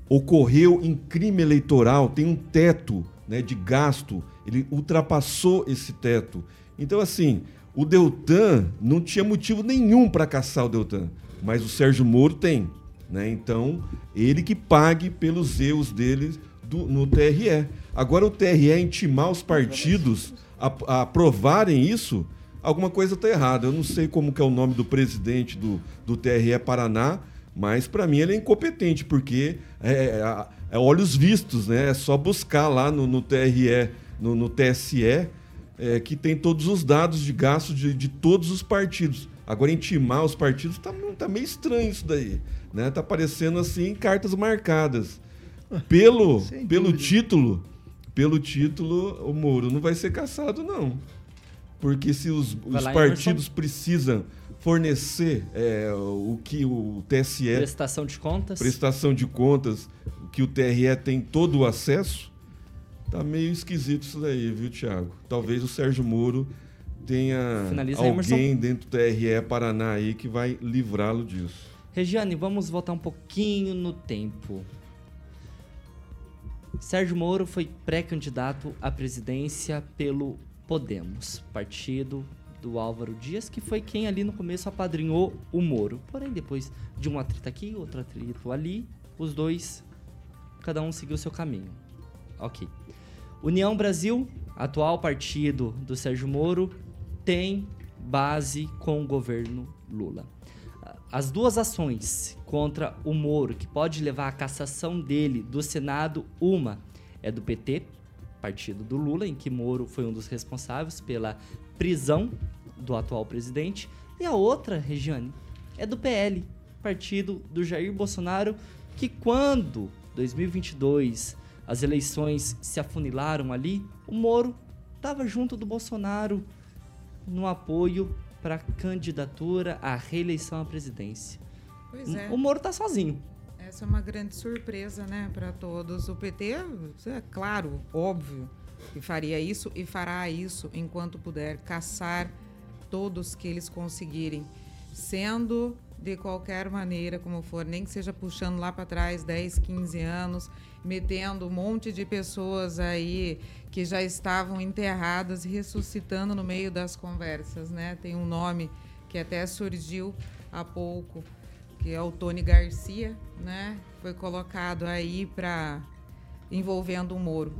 ocorreu em crime eleitoral, tem um teto né, de gasto, ele ultrapassou esse teto. Então, assim, o Deltan não tinha motivo nenhum para caçar o Deltan, mas o Sérgio Moro tem. Né? Então, ele que pague pelos erros dele do, no TRE. Agora, o TRE intimar os partidos a, a aprovarem isso, alguma coisa está errada. Eu não sei como que é o nome do presidente do, do TRE Paraná, mas para mim ele é incompetente, porque é, é, é, olhos vistos, né? É só buscar lá no, no TRE, no, no TSE, é, que tem todos os dados de gasto de, de todos os partidos. Agora, intimar os partidos tá, tá meio estranho isso daí. Né? Tá parecendo assim cartas marcadas. Pelo, pelo título, pelo título, o Moro não vai ser caçado, não. Porque se os, os partidos precisam fornecer é, o que o TSE. Prestação de contas. Prestação de contas, que o TRE tem todo o acesso. Tá meio esquisito isso daí, viu, Tiago? Talvez o Sérgio Moro tenha Finaliza alguém dentro do TRE Paraná aí que vai livrá-lo disso. Regiane, vamos voltar um pouquinho no tempo. Sérgio Moro foi pré-candidato à presidência pelo Podemos, partido do Álvaro Dias, que foi quem ali no começo apadrinhou o Moro. Porém, depois de um atrito aqui, outro atrito ali, os dois, cada um seguiu seu caminho. Ok. União Brasil, atual partido do Sérgio Moro, tem base com o governo Lula. As duas ações contra o Moro, que pode levar à cassação dele do Senado, uma é do PT, partido do Lula, em que Moro foi um dos responsáveis pela prisão do atual presidente. E a outra, Regiane, é do PL, partido do Jair Bolsonaro, que quando 2022 as eleições se afunilaram ali, o Moro estava junto do Bolsonaro no apoio para a candidatura à reeleição à presidência. Pois é. O Moro está sozinho. Essa é uma grande surpresa, né, para todos. O PT, é claro, óbvio, que faria isso e fará isso enquanto puder caçar todos que eles conseguirem, sendo de qualquer maneira, como for, nem que seja puxando lá para trás 10, 15 anos, metendo um monte de pessoas aí que já estavam enterradas ressuscitando no meio das conversas, né? Tem um nome que até surgiu há pouco, que é o Tony Garcia, né? Foi colocado aí para envolvendo o Moro.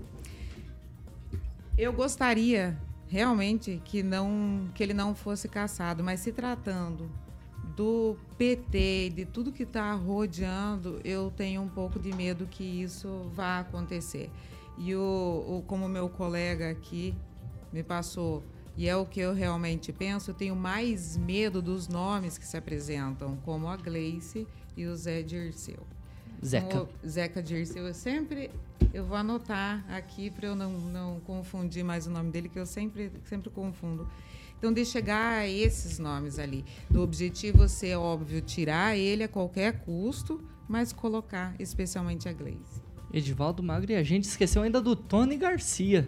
Eu gostaria realmente que não que ele não fosse caçado, mas se tratando do PT, de tudo que está rodeando, eu tenho um pouco de medo que isso vá acontecer. E o, o, como meu colega aqui me passou, e é o que eu realmente penso, eu tenho mais medo dos nomes que se apresentam, como a Gleice e o Zé Dirceu. Zeca. O Zeca Dirceu, eu sempre eu vou anotar aqui para eu não, não confundir mais o nome dele, que eu sempre, sempre confundo. Então, de chegar a esses nomes ali, do objetivo ser, óbvio, tirar ele a qualquer custo, mas colocar especialmente a Glaze. Edivaldo Magro e a gente esqueceu ainda do Tony Garcia.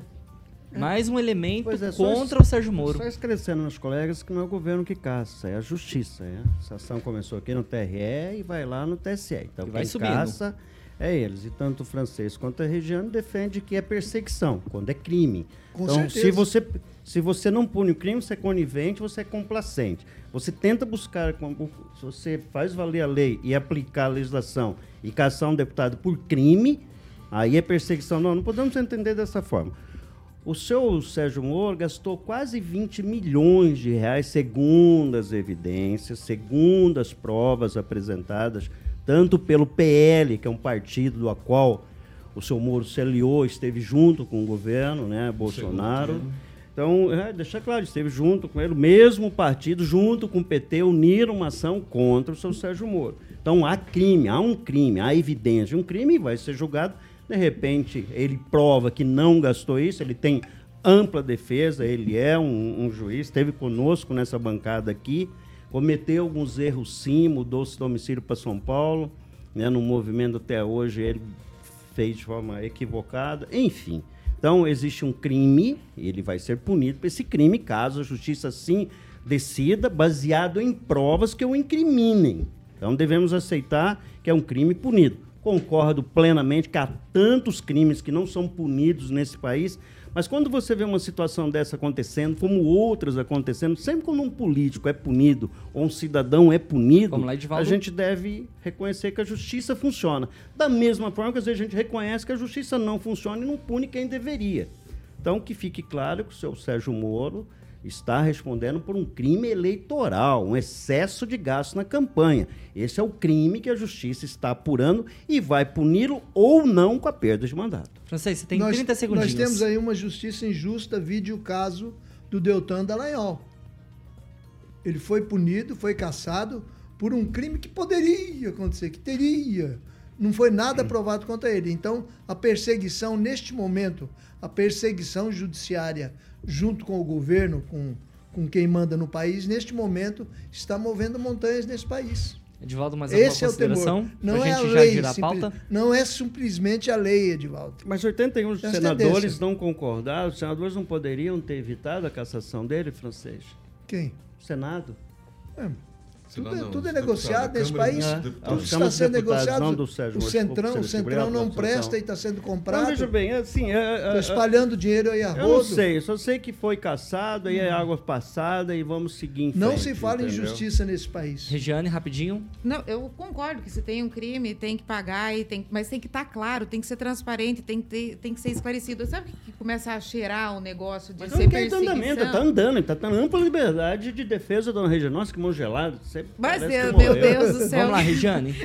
É. Mais um elemento é, contra o Sérgio Moro. Só esclarecendo nos colegas que não é o governo que caça, é a justiça. É. Essa ação começou aqui no TRE e vai lá no TSE. Então, e quem caça é eles. E tanto o francês quanto a Regiane defende que é perseguição, quando é crime. Com então, certeza. se você se você não pune o crime, você é conivente, você é complacente. Você tenta buscar, se você faz valer a lei e aplicar a legislação e caçar um deputado por crime, aí é perseguição. Não, não podemos entender dessa forma. O seu Sérgio Moro gastou quase 20 milhões de reais, segundo as evidências, segundo as provas apresentadas tanto pelo PL, que é um partido do qual o seu Moro se aliou, esteve junto com o governo, né, Bolsonaro. Então, é, deixa claro, esteve junto com ele, o mesmo partido, junto com o PT, uniram uma ação contra o seu Sérgio Moro. Então, há crime, há um crime, há evidência de um crime e vai ser julgado. De repente, ele prova que não gastou isso, ele tem ampla defesa, ele é um, um juiz, esteve conosco nessa bancada aqui, Cometeu alguns erros sim, mudou seu domicílio para São Paulo, né, no movimento até hoje ele fez de forma equivocada, enfim. Então existe um crime, ele vai ser punido por esse crime, caso a justiça sim decida, baseado em provas que o incriminem. Então devemos aceitar que é um crime punido. Concordo plenamente que há tantos crimes que não são punidos nesse país, mas quando você vê uma situação dessa acontecendo, como outras acontecendo, sempre quando um político é punido ou um cidadão é punido, a gente deve reconhecer que a justiça funciona. Da mesma forma que às vezes a gente reconhece que a justiça não funciona e não pune quem deveria. Então, que fique claro que o seu Sérgio Moro está respondendo por um crime eleitoral, um excesso de gasto na campanha. Esse é o crime que a justiça está apurando e vai puni-lo ou não com a perda de mandato. Francês, você tem nós, 30 segundos. Nós temos aí uma justiça injusta, vide o caso do Deltan Dallagnol. Ele foi punido, foi caçado por um crime que poderia acontecer, que teria. Não foi nada provado contra ele. Então, a perseguição, neste momento, a perseguição judiciária junto com o governo, com, com quem manda no país, neste momento está movendo montanhas nesse país. Edivaldo, mais alguma Esse consideração? É o temor. Não é a lei, a pauta? não é simplesmente a lei, Edivaldo. Mas 81 senadores não concordaram, os senadores não poderiam ter evitado a cassação dele, francês? Quem? O Senado. É. Tudo, não, tudo é negociado nesse país. É. Tudo está sendo negociado. Sérgio, o Centrão, o Centrão não presta e está sendo comprado. Não, veja bem, assim. É, é, espalhando dinheiro aí a rodo. Eu não sei, só sei que foi caçado, aí é hum. água passada e vamos seguir em frente. Não se fala entendeu? em justiça nesse país. Regiane, rapidinho. Não, eu concordo que se tem um crime, tem que pagar, e tem, mas tem que estar tá claro, tem que ser transparente, tem que, ter, tem que ser esclarecido. Sabe que começa a cheirar o negócio de mas ser perseguição? Andamento, está andando, está tendo ampla liberdade de defesa, dona Regiane. Nossa, que mão gelada. Você mas, meu Deus do céu. Vamos lá, Regiane.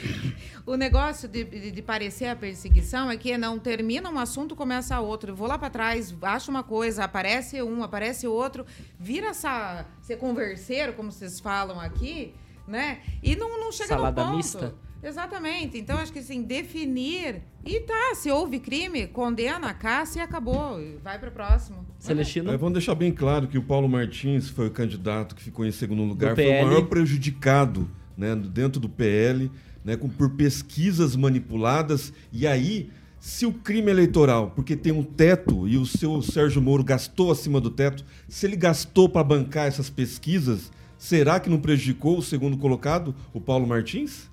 o negócio de, de, de, parecer a perseguição é que não termina um assunto, começa outro. Eu vou lá para trás, acho uma coisa, aparece um, aparece outro, vira essa, ser converseiro, como vocês falam aqui, né? E não, não chega Salada no ponto. mista? Exatamente. Então, acho que assim, definir. E tá, se houve crime, condena, caça e acabou. Vai para o próximo. Celestino? É, vamos deixar bem claro que o Paulo Martins foi o candidato que ficou em segundo lugar, foi o maior prejudicado né, dentro do PL, né, com, por pesquisas manipuladas. E aí, se o crime eleitoral, porque tem um teto e o seu Sérgio Moro gastou acima do teto, se ele gastou para bancar essas pesquisas, será que não prejudicou o segundo colocado, o Paulo Martins?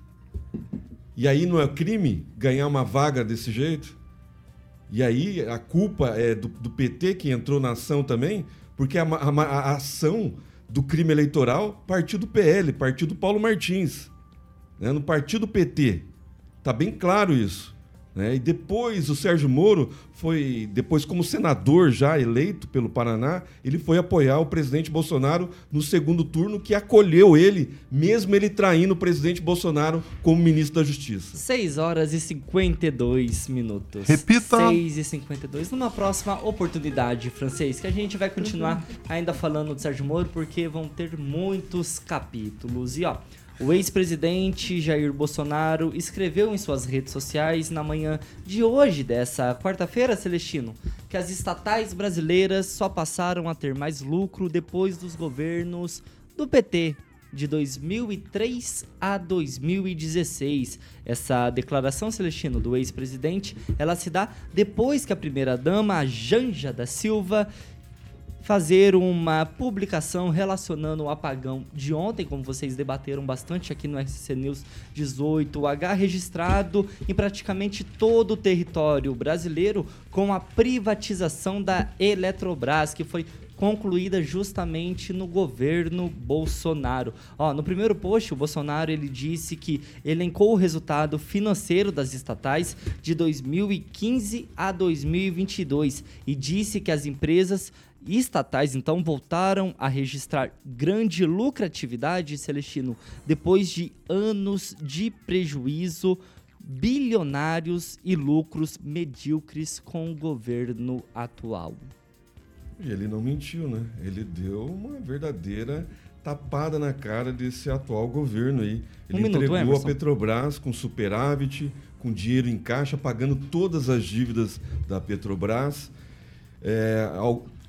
E aí não é crime ganhar uma vaga desse jeito? E aí a culpa é do, do PT que entrou na ação também, porque a, a, a, ação do crime eleitoral partiu do PL, partiu do Paulo Martins, né? no partido PT. Tá bem claro isso. Né? E depois o Sérgio Moro foi, depois como senador já eleito pelo Paraná, ele foi apoiar o presidente Bolsonaro no segundo turno, que acolheu ele, mesmo ele traindo o presidente Bolsonaro como ministro da Justiça. 6 horas e 52 minutos. Repita. 6 e 52. Numa próxima oportunidade, francês, que a gente vai continuar ainda falando do Sérgio Moro, porque vão ter muitos capítulos. E ó, o ex-presidente Jair Bolsonaro escreveu em suas redes sociais na manhã de hoje, dessa quarta-feira, Celestino, que as estatais brasileiras só passaram a ter mais lucro depois dos governos do PT, de 2003 a 2016. Essa declaração, Celestino, do ex-presidente, ela se dá depois que a primeira-dama, Janja da Silva, fazer uma publicação relacionando o apagão de ontem, como vocês debateram bastante aqui no SC News 18H, registrado em praticamente todo o território brasileiro com a privatização da Eletrobras, que foi concluída justamente no governo Bolsonaro. Ó, no primeiro post, o Bolsonaro ele disse que elencou o resultado financeiro das estatais de 2015 a 2022 e disse que as empresas estatais então voltaram a registrar grande lucratividade, Celestino, depois de anos de prejuízo bilionários e lucros medíocres com o governo atual. E ele não mentiu, né? Ele deu uma verdadeira tapada na cara desse atual governo aí. Ele um entregou minuto, a Petrobras com superávit, com dinheiro em caixa, pagando todas as dívidas da Petrobras. É,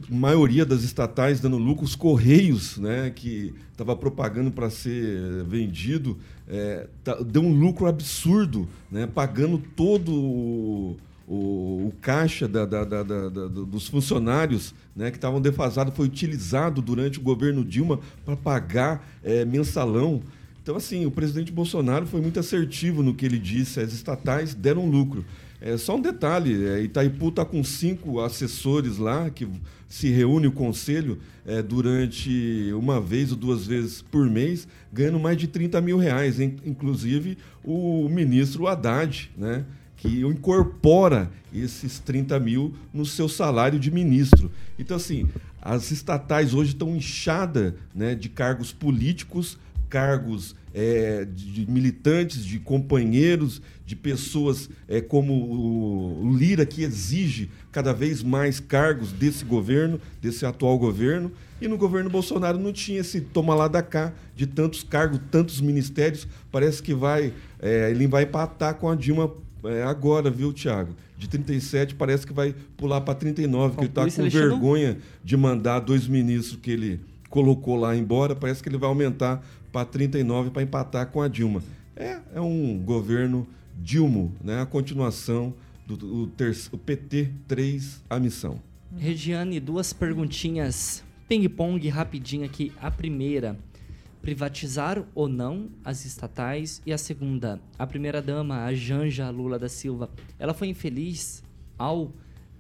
maioria das estatais dando lucro, os Correios, né, que estava propagando para ser vendido, é, tá, deu um lucro absurdo, né, pagando todo o, o, o caixa da, da, da, dos funcionários né, que estavam defasados, foi utilizado durante o governo Dilma para pagar é, mensalão. Então, assim, o presidente Bolsonaro foi muito assertivo no que ele disse, as estatais deram lucro. É, só um detalhe, é, Itaipu está com cinco assessores lá, que se reúne o conselho é, durante uma vez ou duas vezes por mês, ganhando mais de 30 mil reais. Inclusive o ministro Haddad, né? que incorpora esses 30 mil no seu salário de ministro. Então, assim, as estatais hoje estão inchadas né, de cargos políticos, cargos é, de, militantes, de companheiros, de pessoas é, como o, Lira, que exige cada vez mais cargos desse governo, desse atual governo. E no governo Bolsonaro não tinha esse toma lá da cá de tantos cargos, tantos ministérios. Parece que vai é, ele vai empatar com a Dilma é, agora, viu, Tiago? De 37 parece que vai pular para 39, porque ele está com vergonha de mandar dois ministros que ele colocou lá embora. Parece que ele vai aumentar para 39 para empatar com a Dilma. É, é um governo Dilma, né? a continuação do, do, do, do PT 3, a missão. Regiane, duas perguntinhas ping-pong rapidinho aqui. A primeira, privatizar ou não as estatais? E a segunda, a primeira-dama, a Janja Lula da Silva, ela foi infeliz ao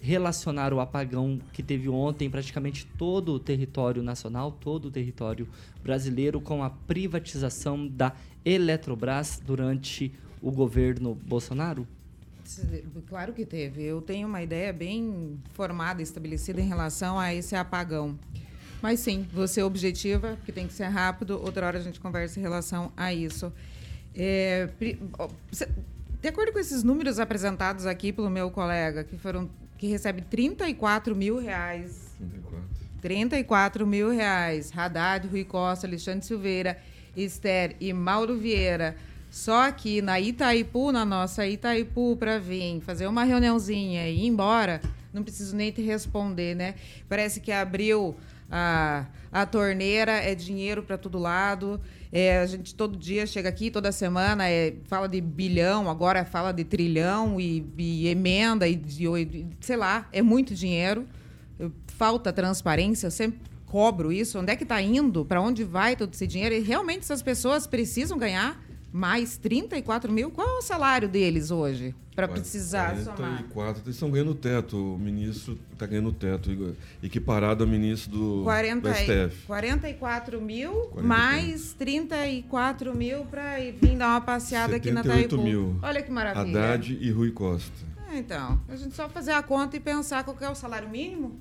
relacionar o apagão que teve ontem praticamente todo o território nacional, todo o território brasileiro com a privatização da Eletrobras durante o governo Bolsonaro? Claro que teve. Eu tenho uma ideia bem formada, estabelecida em relação a esse apagão. Mas sim, você objetiva, porque tem que ser rápido. Outra hora a gente conversa em relação a isso. É, de acordo com esses números apresentados aqui pelo meu colega, que foram que recebe 34 mil reais. 34. 34 mil reais. Haddad, Rui Costa, Alexandre Silveira Esther e Mauro Vieira só aqui na Itaipu, na nossa Itaipu, para vir fazer uma reuniãozinha e ir embora, não preciso nem te responder, né? Parece que abriu a, a torneira, é dinheiro para todo lado. É, a gente todo dia chega aqui, toda semana, é, fala de bilhão, agora fala de trilhão e, e emenda, e, e, sei lá, é muito dinheiro. Falta transparência, eu sempre cobro isso. Onde é que está indo? Para onde vai todo esse dinheiro? E realmente essas pessoas precisam ganhar mais 34 mil? Qual é o salário deles hoje? Para precisar 44, somar? eles estão ganhando teto. O ministro está ganhando teto, equiparado ao ministro do, 40, do STF. 44 mil 44. mais 34 mil para vir dar uma passeada aqui na Taipu. mil. Olha que maravilha. Haddad e Rui Costa. É, então, a gente só fazer a conta e pensar qual é o salário mínimo.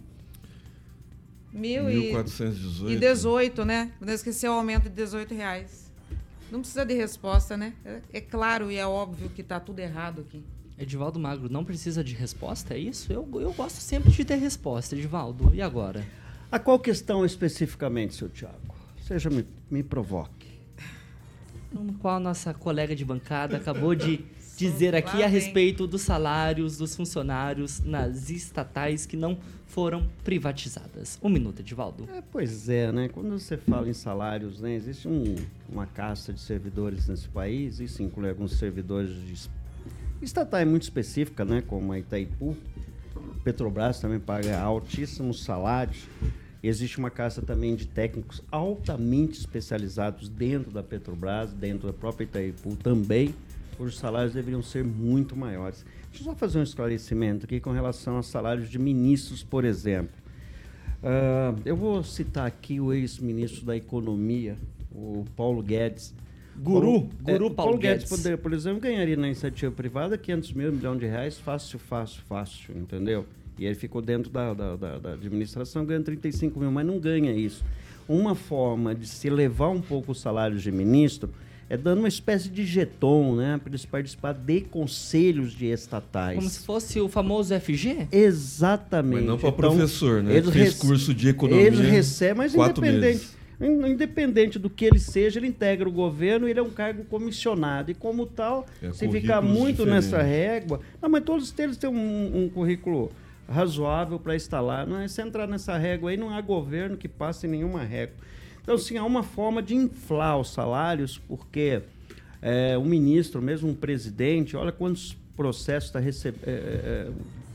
Mil 1.418. E 18, né? Não esquecer o aumento de 18 reais. Não precisa de resposta, né? É, é claro e é óbvio que está tudo errado aqui. Edivaldo Magro não precisa de resposta, é isso? Eu, eu gosto sempre de ter resposta, Edivaldo. E agora? A qual questão especificamente, seu Tiago? Seja, me, me provoque. No qual a nossa colega de bancada acabou de dizer aqui a respeito dos salários dos funcionários nas estatais que não foram privatizadas. Um minuto, Edivaldo. É, pois é, né? Quando você fala em salários, né? Existe um, uma casta de servidores nesse país, isso inclui alguns servidores de estatais muito específica, né? Como a Itaipu. Petrobras também paga altíssimos salários. Existe uma casta também de técnicos altamente especializados dentro da Petrobras, dentro da própria Itaipu também, cujos salários deveriam ser muito maiores. Deixa eu só fazer um esclarecimento aqui com relação aos salários de ministros, por exemplo. Uh, eu vou citar aqui o ex-ministro da Economia, o Paulo Guedes. Guru, Paulo, Guru é, Paulo, Paulo Guedes. Guedes, por exemplo, ganharia na iniciativa privada 500 mil, milhão de reais, fácil, fácil, fácil, entendeu? E ele ficou dentro da, da, da, da administração ganhando 35 mil, mas não ganha isso. Uma forma de se elevar um pouco o salário de ministro é dando uma espécie de jeton, né, para eles participar de conselhos de estatais. Como se fosse o famoso FG? Exatamente. Mas não para então, professor, né? Ele fez curso de economia. Ele recebe, mas independente. Meses. Independente do que ele seja, ele integra o governo, ele é um cargo comissionado. E como tal, é, se ficar muito diferentes. nessa régua. Não, mas todos eles têm um, um currículo razoável para instalar. Não é se entrar nessa régua aí, não há governo que passe nenhuma régua. Então, sim, há uma forma de inflar os salários, porque é, o ministro, mesmo um presidente, olha quantos processos está recebendo. É, é,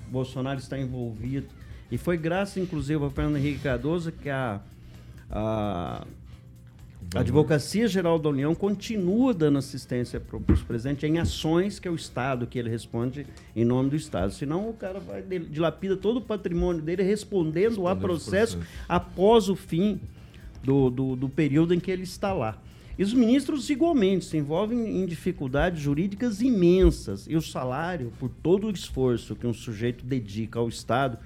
Bolsonaro está envolvido. E foi graças, inclusive, ao Fernando Henrique Cardoso que a, a a Advocacia Geral da União continua dando assistência para os presidentes em ações que é o Estado que ele responde em nome do Estado. Senão o cara vai dilapida todo o patrimônio dele respondendo a processo, processo após o fim do, do, do período em que ele está lá. E os ministros, igualmente, se envolvem em dificuldades jurídicas imensas. E o salário, por todo o esforço que um sujeito dedica ao Estado,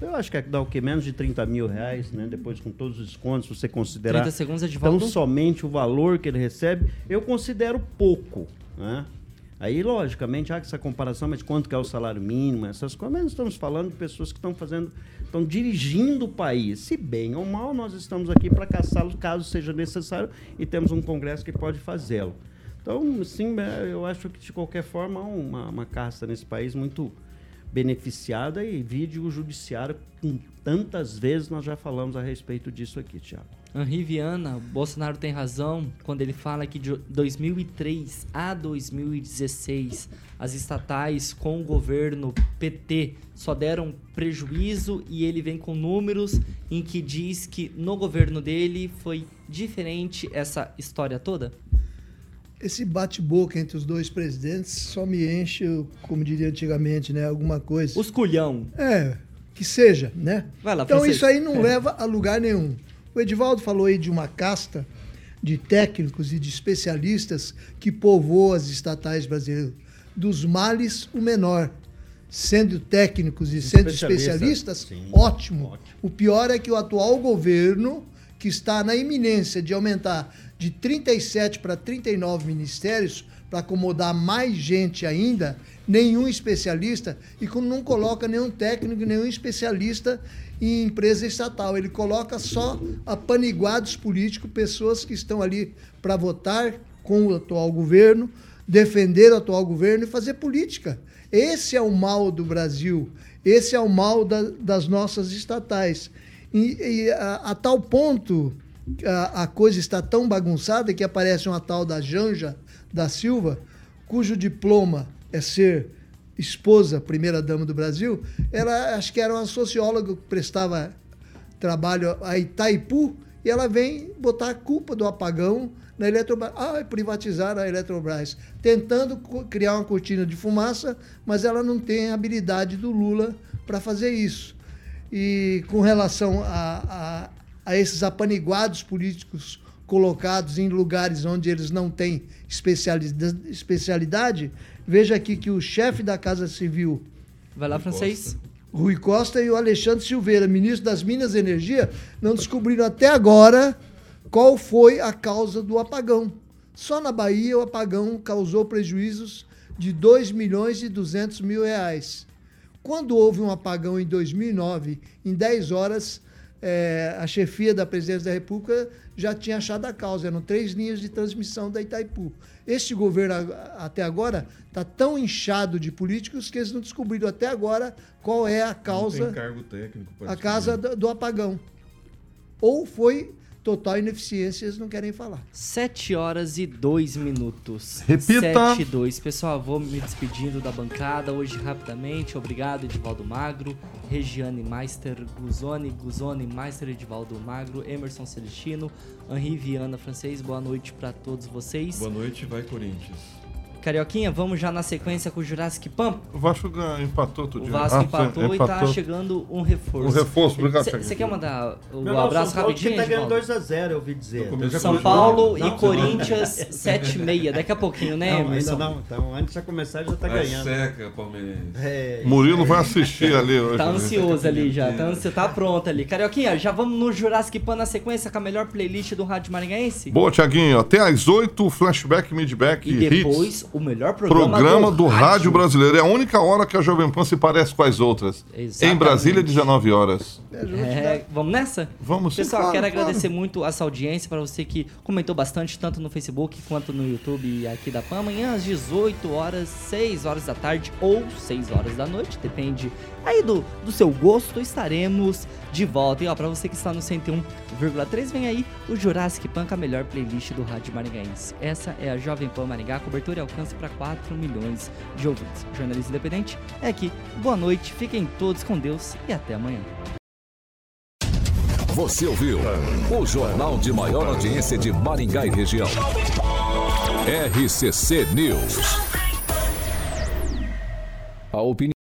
eu acho que dá o que? Menos de 30 mil reais, né? Depois com todos os descontos, você considerar 30 segundos é de tão somente o valor que ele recebe, eu considero pouco. Né? Aí, logicamente, há essa comparação, mas quanto que é o salário mínimo, essas coisas, mas estamos falando de pessoas que estão fazendo, estão dirigindo o país. Se bem ou mal, nós estamos aqui para caçá-lo caso seja necessário e temos um Congresso que pode fazê-lo. Então, sim, é, eu acho que de qualquer forma há uma, uma casta nesse país muito beneficiada e vide o judiciário com tantas vezes nós já falamos a respeito disso aqui, Tiago. Henri Viana, Bolsonaro tem razão quando ele fala que de 2003 a 2016 as estatais com o governo PT só deram prejuízo e ele vem com números em que diz que no governo dele foi diferente essa história toda? Esse bate-boca entre os dois presidentes só me enche, como diria antigamente, né, alguma coisa. Os culhão. É, que seja, né? Vai lá, então isso aí não é. leva a lugar nenhum. O Edivaldo falou aí de uma casta de técnicos e de especialistas que povoa as estatais brasileiras. Dos males, o menor. Sendo técnicos e sendo especialistas, sim, ótimo. ótimo. O pior é que o atual governo, que está na iminência de aumentar de 37 para 39 ministérios, para acomodar mais gente ainda, nenhum especialista, e não coloca nenhum técnico, nenhum especialista em empresa estatal. Ele coloca só apaniguados políticos, pessoas que estão ali para votar com o atual governo, defender o atual governo e fazer política. Esse é o mal do Brasil, esse é o mal da, das nossas estatais. E, e a, a, tal ponto a, a coisa está tão bagunçada que aparece uma tal da Janja da Silva, cujo diploma é ser esposa, primeira dama do Brasil, ela acho que era uma socióloga que prestava trabalho a Itaipu e ela vem botar a culpa do apagão na Eletrobras. Ah, privatizar a Eletrobras, tentando criar uma cortina de fumaça, mas ela não tem a habilidade do Lula para fazer isso. E com relação a, a, a esses apaniguados políticos colocados em lugares onde eles não têm especialidade, veja aqui que o chefe da Casa Civil. Vai lá, francês. Rui Costa e o Alexandre Silveira, ministro das Minas e Energia, não descobriram até agora qual foi a causa do apagão. Só na Bahia o apagão causou prejuízos de 2 milhões e 200 mil reais. Quando houve um apagão em 2009, em 10 horas, é, a chefia da presidência da República já tinha achado a causa. Eram três linhas de transmissão da Itaipu. Este governo, até agora, está tão inchado de políticos que eles não descobriram até agora qual é a causa. a causa do, do apagão. Ou foi total ineficiência, eles não querem falar. 7 horas e 2 minutos. Repita. 7 e 2. Pessoal, vou me despedindo da bancada hoje rapidamente. Obrigado, Edivaldo Magro, Regiane Meister, Guzone, Guzone, Meister, Edivaldo Magro, Emerson Celestino, Henri Viana Francês. Boa noite para todos vocês. Boa noite, vai Corinthians. Carioquinha, vamos já na sequência com o Jurassic Pump? O Vasco empatou outro dia. O Vasco ah, empatou, e tá chegando um reforço. Um reforço, obrigado. Você quer mandar o um abraço São rapidinho? Tá ganhando 2x0, eu ouvi dizer. São Paulo não, e Corinthians 7-6. Daqui a pouquinho, né, não, Ainda não. Então, antes de começar, já tá ganhando. seca, Palmeirense. É, Murilo vai assistir ali hoje. Tá ansioso ali já. Tá, ansioso, tá pronto ali. Carioquinha, já vamos no Jurassic Pan na sequência com a melhor playlist do Rádio Maringaense? Boa, Tiaguinho. Até às 8, flashback, midback e, e depois hits. O melhor programa programa do, do rádio. rádio. brasileiro. É a única hora que a Jovem Pan se parece com as outras. Exatamente. Em Brasília, 19 horas. É, vamos nessa? Vamos sim, Pessoal, claro, quero claro. agradecer muito essa audiência, para você que comentou bastante, tanto no Facebook quanto no YouTube aqui da PAN. Amanhã às 18 horas, 6 horas da tarde ou 6 horas da noite, depende aí do, do seu gosto, estaremos de volta. E ó, pra você que está no 101,3, vem aí o Jurassic Pan, a melhor playlist do Rádio Maringaense. Essa é a Jovem Pan Maringá, cobertura e alcance para 4 milhões de ouvintes. Jornalista independente é aqui. Boa noite, fiquem todos com Deus e até amanhã. Você ouviu o jornal de maior audiência de Maringá e região. RCC News. A opinião